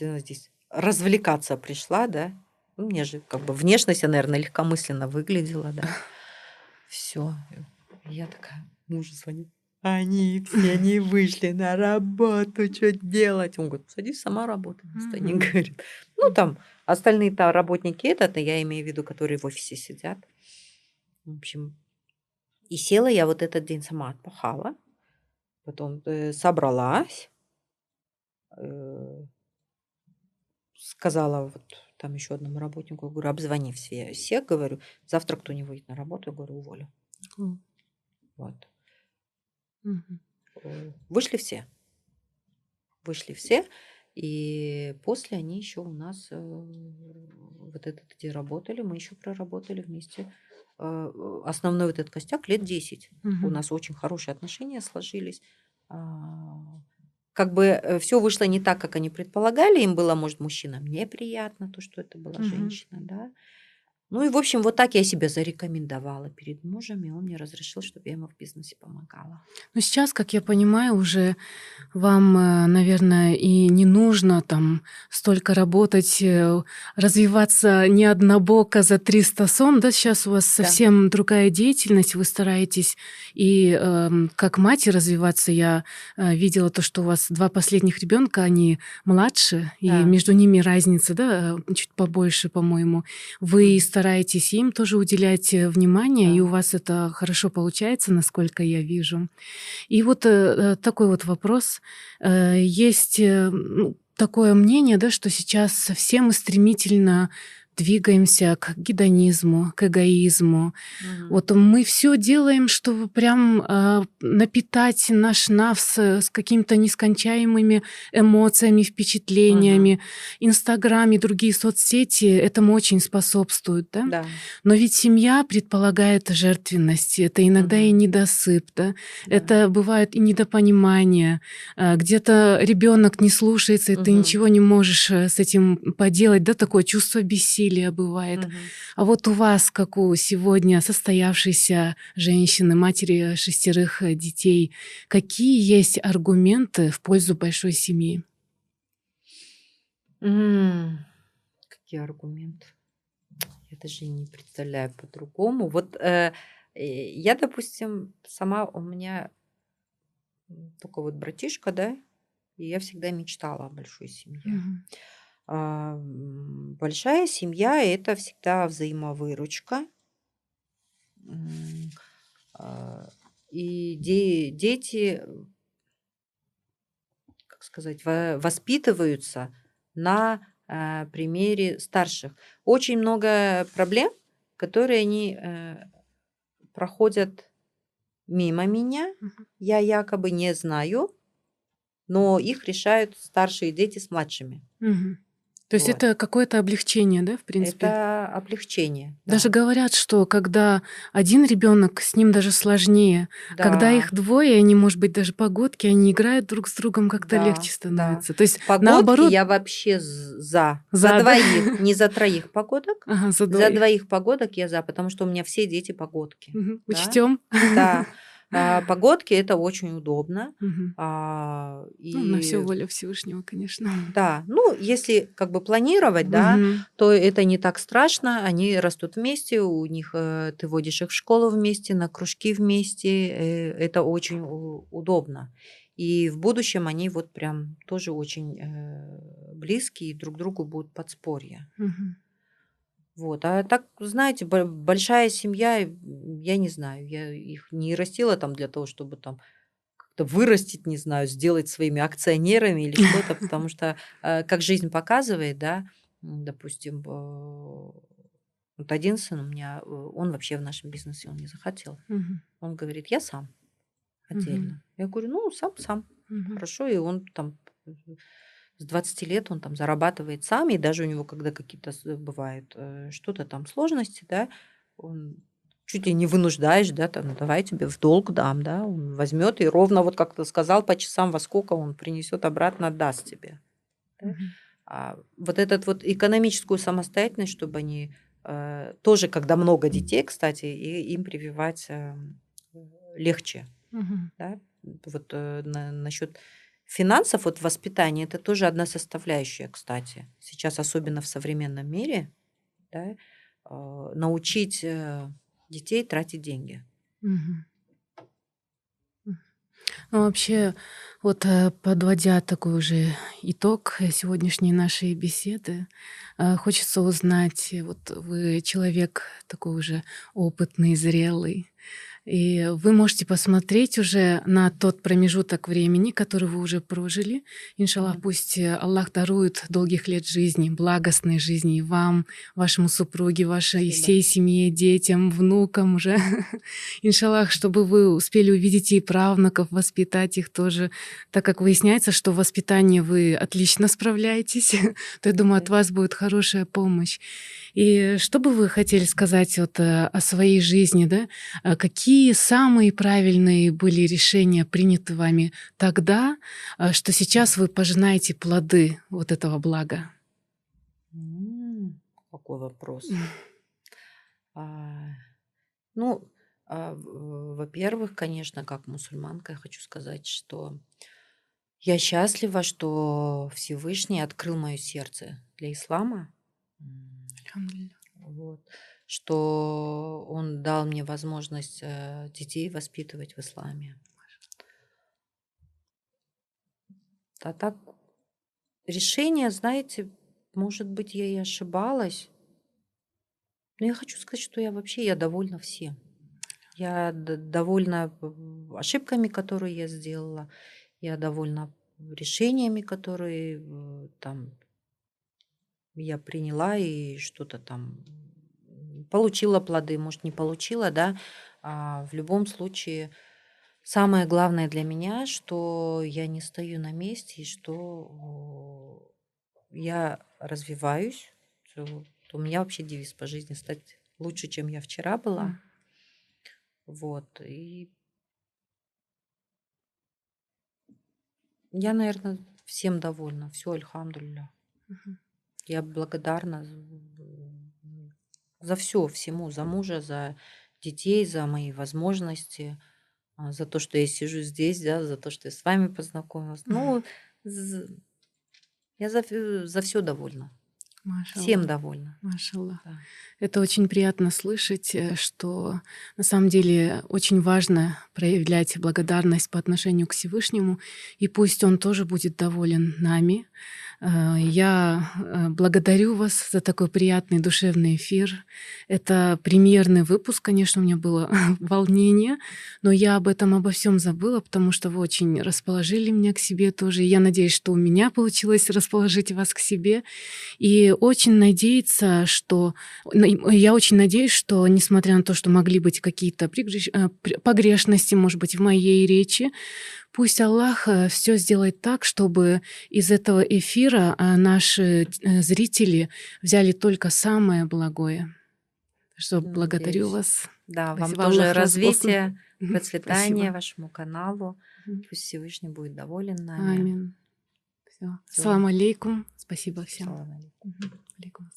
ты здесь развлекаться пришла, да. Ну, мне же как бы внешность, я, наверное, легкомысленно выглядела, да. [laughs] Все. Я такая, мужу звонит. Они все [laughs] не вышли на работу, что делать? Он говорит, садись, сама работай. Мгм. говорит. Ну, там остальные-то работники этот, я имею в виду, которые в офисе сидят. В общем, и села я вот этот день сама отпахала. Потом э, собралась. Сказала вот там еще одному работнику, говорю, обзвони все, всех, говорю, завтра кто не выйдет на работу, я говорю, уволю. О. Вот. Э, Вышли все. Вышли все. И после они еще у нас э, вот этот, где работали, мы еще проработали вместе. э, Основной вот этот костяк лет 10. У Мгм. нас очень хорошие отношения сложились. А, Как бы все вышло не так, как они предполагали. Им было, может, мужчинам неприятно то, что это была Мгм. женщина, да. Ну и, в общем, вот так я себя зарекомендовала перед мужем, и он мне разрешил, чтобы я ему в бизнесе помогала. Ну, сейчас, как я понимаю, уже вам, э, наверное, и не нужно там столько работать, э, развиваться не однобоко за 300 сом, да? Сейчас у вас Да. совсем другая деятельность, вы стараетесь и эм, как мать развиваться. Я э, видела то, что у вас два последних ребенка, они младше, и Да. между ними разница, да, э, чуть побольше, по-моему. Вы стараетесь им тоже уделять э, внимание, Да. и у вас это хорошо получается, насколько я вижу. И вот э, э, такой вот вопрос. Есть ну, такое мнение, да, что сейчас совсем мы стремительно двигаемся к гедонизму, к эгоизму. Мгм. Вот мы все делаем, чтобы прям э, напитать наш навс э, с какими-то нескончаемыми эмоциями, впечатлениями. Инстаграм и другие соцсети этому очень способствуют, да? Да. Но ведь семья предполагает жертвенность, это иногда и Мгм. недосып, да? да. Это бывает и недопонимание. а, Где-то ребенок не слушается, и ты Мгм. ничего не можешь э, с этим поделать, да? Такое чувство бессилия бывает. Мгм. А вот у вас, как у сегодня состоявшейся женщины, матери шестерых э, детей, какие есть аргументы в пользу большой семьи? М, Какие аргументы? Я даже не представляю по-другому. Вот э, э, я, допустим, сама у меня только вот братишка, да, и я всегда мечтала о большой семье. Мгм. А, Большая семья– это всегда взаимовыручка. А, И де- дети, э, как сказать, во- воспитываются на а, примере старших. Очень много проблем, которые они э, проходят мимо меня. Мгм. Я якобы не знаю, но их решают старшие дети с младшими. Мгм. То есть Вот. это какое-то облегчение, да, в принципе? Это облегчение. Даже да. говорят, что когда один ребенок, с ним даже сложнее. Когда Да. их двое, они, может быть, даже погодки, они играют друг с другом, как-то Да, легче да. становится. То есть, Погодки наоборот, я вообще за. За, За, да? двоих, не за троих погодок. ага, за За двоих. двоих погодок я за, потому что у меня все дети погодки. Мгм. Да? Учтем. Да. [laughs] А, [laughs] погодки это очень удобно. А, Ну, на все воля Всевышнего, конечно. [laughs] да, ну, если как бы планировать, да, то это не так страшно. Они растут вместе, у них э, ты водишь их в школу вместе, на кружки вместе. э, Это очень удобно. И в будущем они вот прям тоже очень э, близкие, друг другу будут подспорья. Вот. А так, знаете, бо- большая семья, я не знаю, я их не растила там для того, чтобы там как-то вырастить, не знаю, сделать своими акционерами или что-то, потому [laughs] что, э, как жизнь показывает, да, допустим, вот один сын у меня, э, он вообще в нашем бизнесе он не захотел. Мгм. Он говорит, я сам отдельно. Мгм. Я говорю, ну, сам, сам. Мгм. Хорошо, и он там с 20 лет он там зарабатывает сам, и даже у него, когда какие-то с- бывают э, что-то там сложности, да, он чуть ли не вынуждаешь, да, там, «Ну, давай тебе в долг дам, да, он возьмет и ровно, вот как ты сказал, по часам, во сколько он принесет обратно, отдаст тебе. Мгм. А вот этот вот экономическую самостоятельность, чтобы они э, тоже, когда много детей, кстати, и им прививать э, легче Мгм. да, вот э, на- насчет финансов, вот воспитание, это тоже одна составляющая, кстати. Сейчас, особенно в современном мире, да, э, научить э, детей тратить деньги. Ну, вообще, вот э, подводя такой уже итог сегодняшней нашей беседы, э, хочется узнать, вот вы человек такой уже опытный, зрелый, и вы можете посмотреть уже на тот промежуток времени, который вы уже прожили. Иншаллах, пусть э, Аллах дарует долгих лет жизни, благостной жизни и вам, вашему супруге, вашей Спасибо. всей семье, детям, внукам уже. [laughs] Иншаллах, чтобы вы успели увидеть и правнуков, воспитать их тоже. Так как выясняется, что в воспитании вы отлично справляетесь, [laughs] то я думаю, от вас будет хорошая помощь. И что бы вы хотели сказать вот э, о своей жизни, да? А Какие самые правильные были решения приняты вами тогда, а, что сейчас вы пожинаете плоды вот этого блага? Какой вопрос. А, Ну, а, во-первых, конечно, как мусульманка, я хочу сказать, что я счастлива, что Всевышний открыл мое сердце для ислама. Вот. Что он дал мне возможность э, детей воспитывать в исламе. А так, решение, знаете, может быть, я и ошибалась, но я хочу сказать, что я вообще я довольна всем. Я довольна ошибками, которые я сделала. Я довольна решениями, которые э, там я приняла и что-то там получила плоды, может, не получила, да. А в любом случае, самое главное для меня, что я не стою на месте и что о, я развиваюсь. У меня вообще девиз по жизни стать лучше, чем я вчера была. Вот. И я, наверное, всем довольна. Все, альхамдулилля. Мгм. Я благодарна за все, всему, за мужа, за детей, за мои возможности, а, за то, что я сижу здесь, да, за то, что я с вами познакомилась. Ну, я за, за все довольна. Всем Машаллах. довольна. Машаллах. Да. Это очень приятно слышать, э, что на самом деле очень важно проявлять благодарность по отношению к Всевышнему, и пусть Он тоже будет доволен нами. Э, Я э, благодарю вас за такой приятный душевный эфир. Это премьерный выпуск, конечно, у меня было [laughs] волнение, но я об этом обо всем забыла, потому что вы очень расположили меня к себе тоже. И я надеюсь, что у меня получилось расположить вас к себе. И очень надеяться, что... Я очень надеюсь, что, несмотря на то, что могли быть какие-то э, погрешности, может быть, в моей речи, пусть Аллах все сделает так, чтобы из этого эфира а, наши э, зрители взяли только самое благое. Что благодарю Надеюсь. вас. Да, вам Спасибо, тоже Аллах вас развития, Мгм. процветания Спасибо. вашему каналу. Пусть Всевышний будет доволен нами. Амин. Все. Салам алейкум. Спасибо всем. Салам алейкум. Алейкум.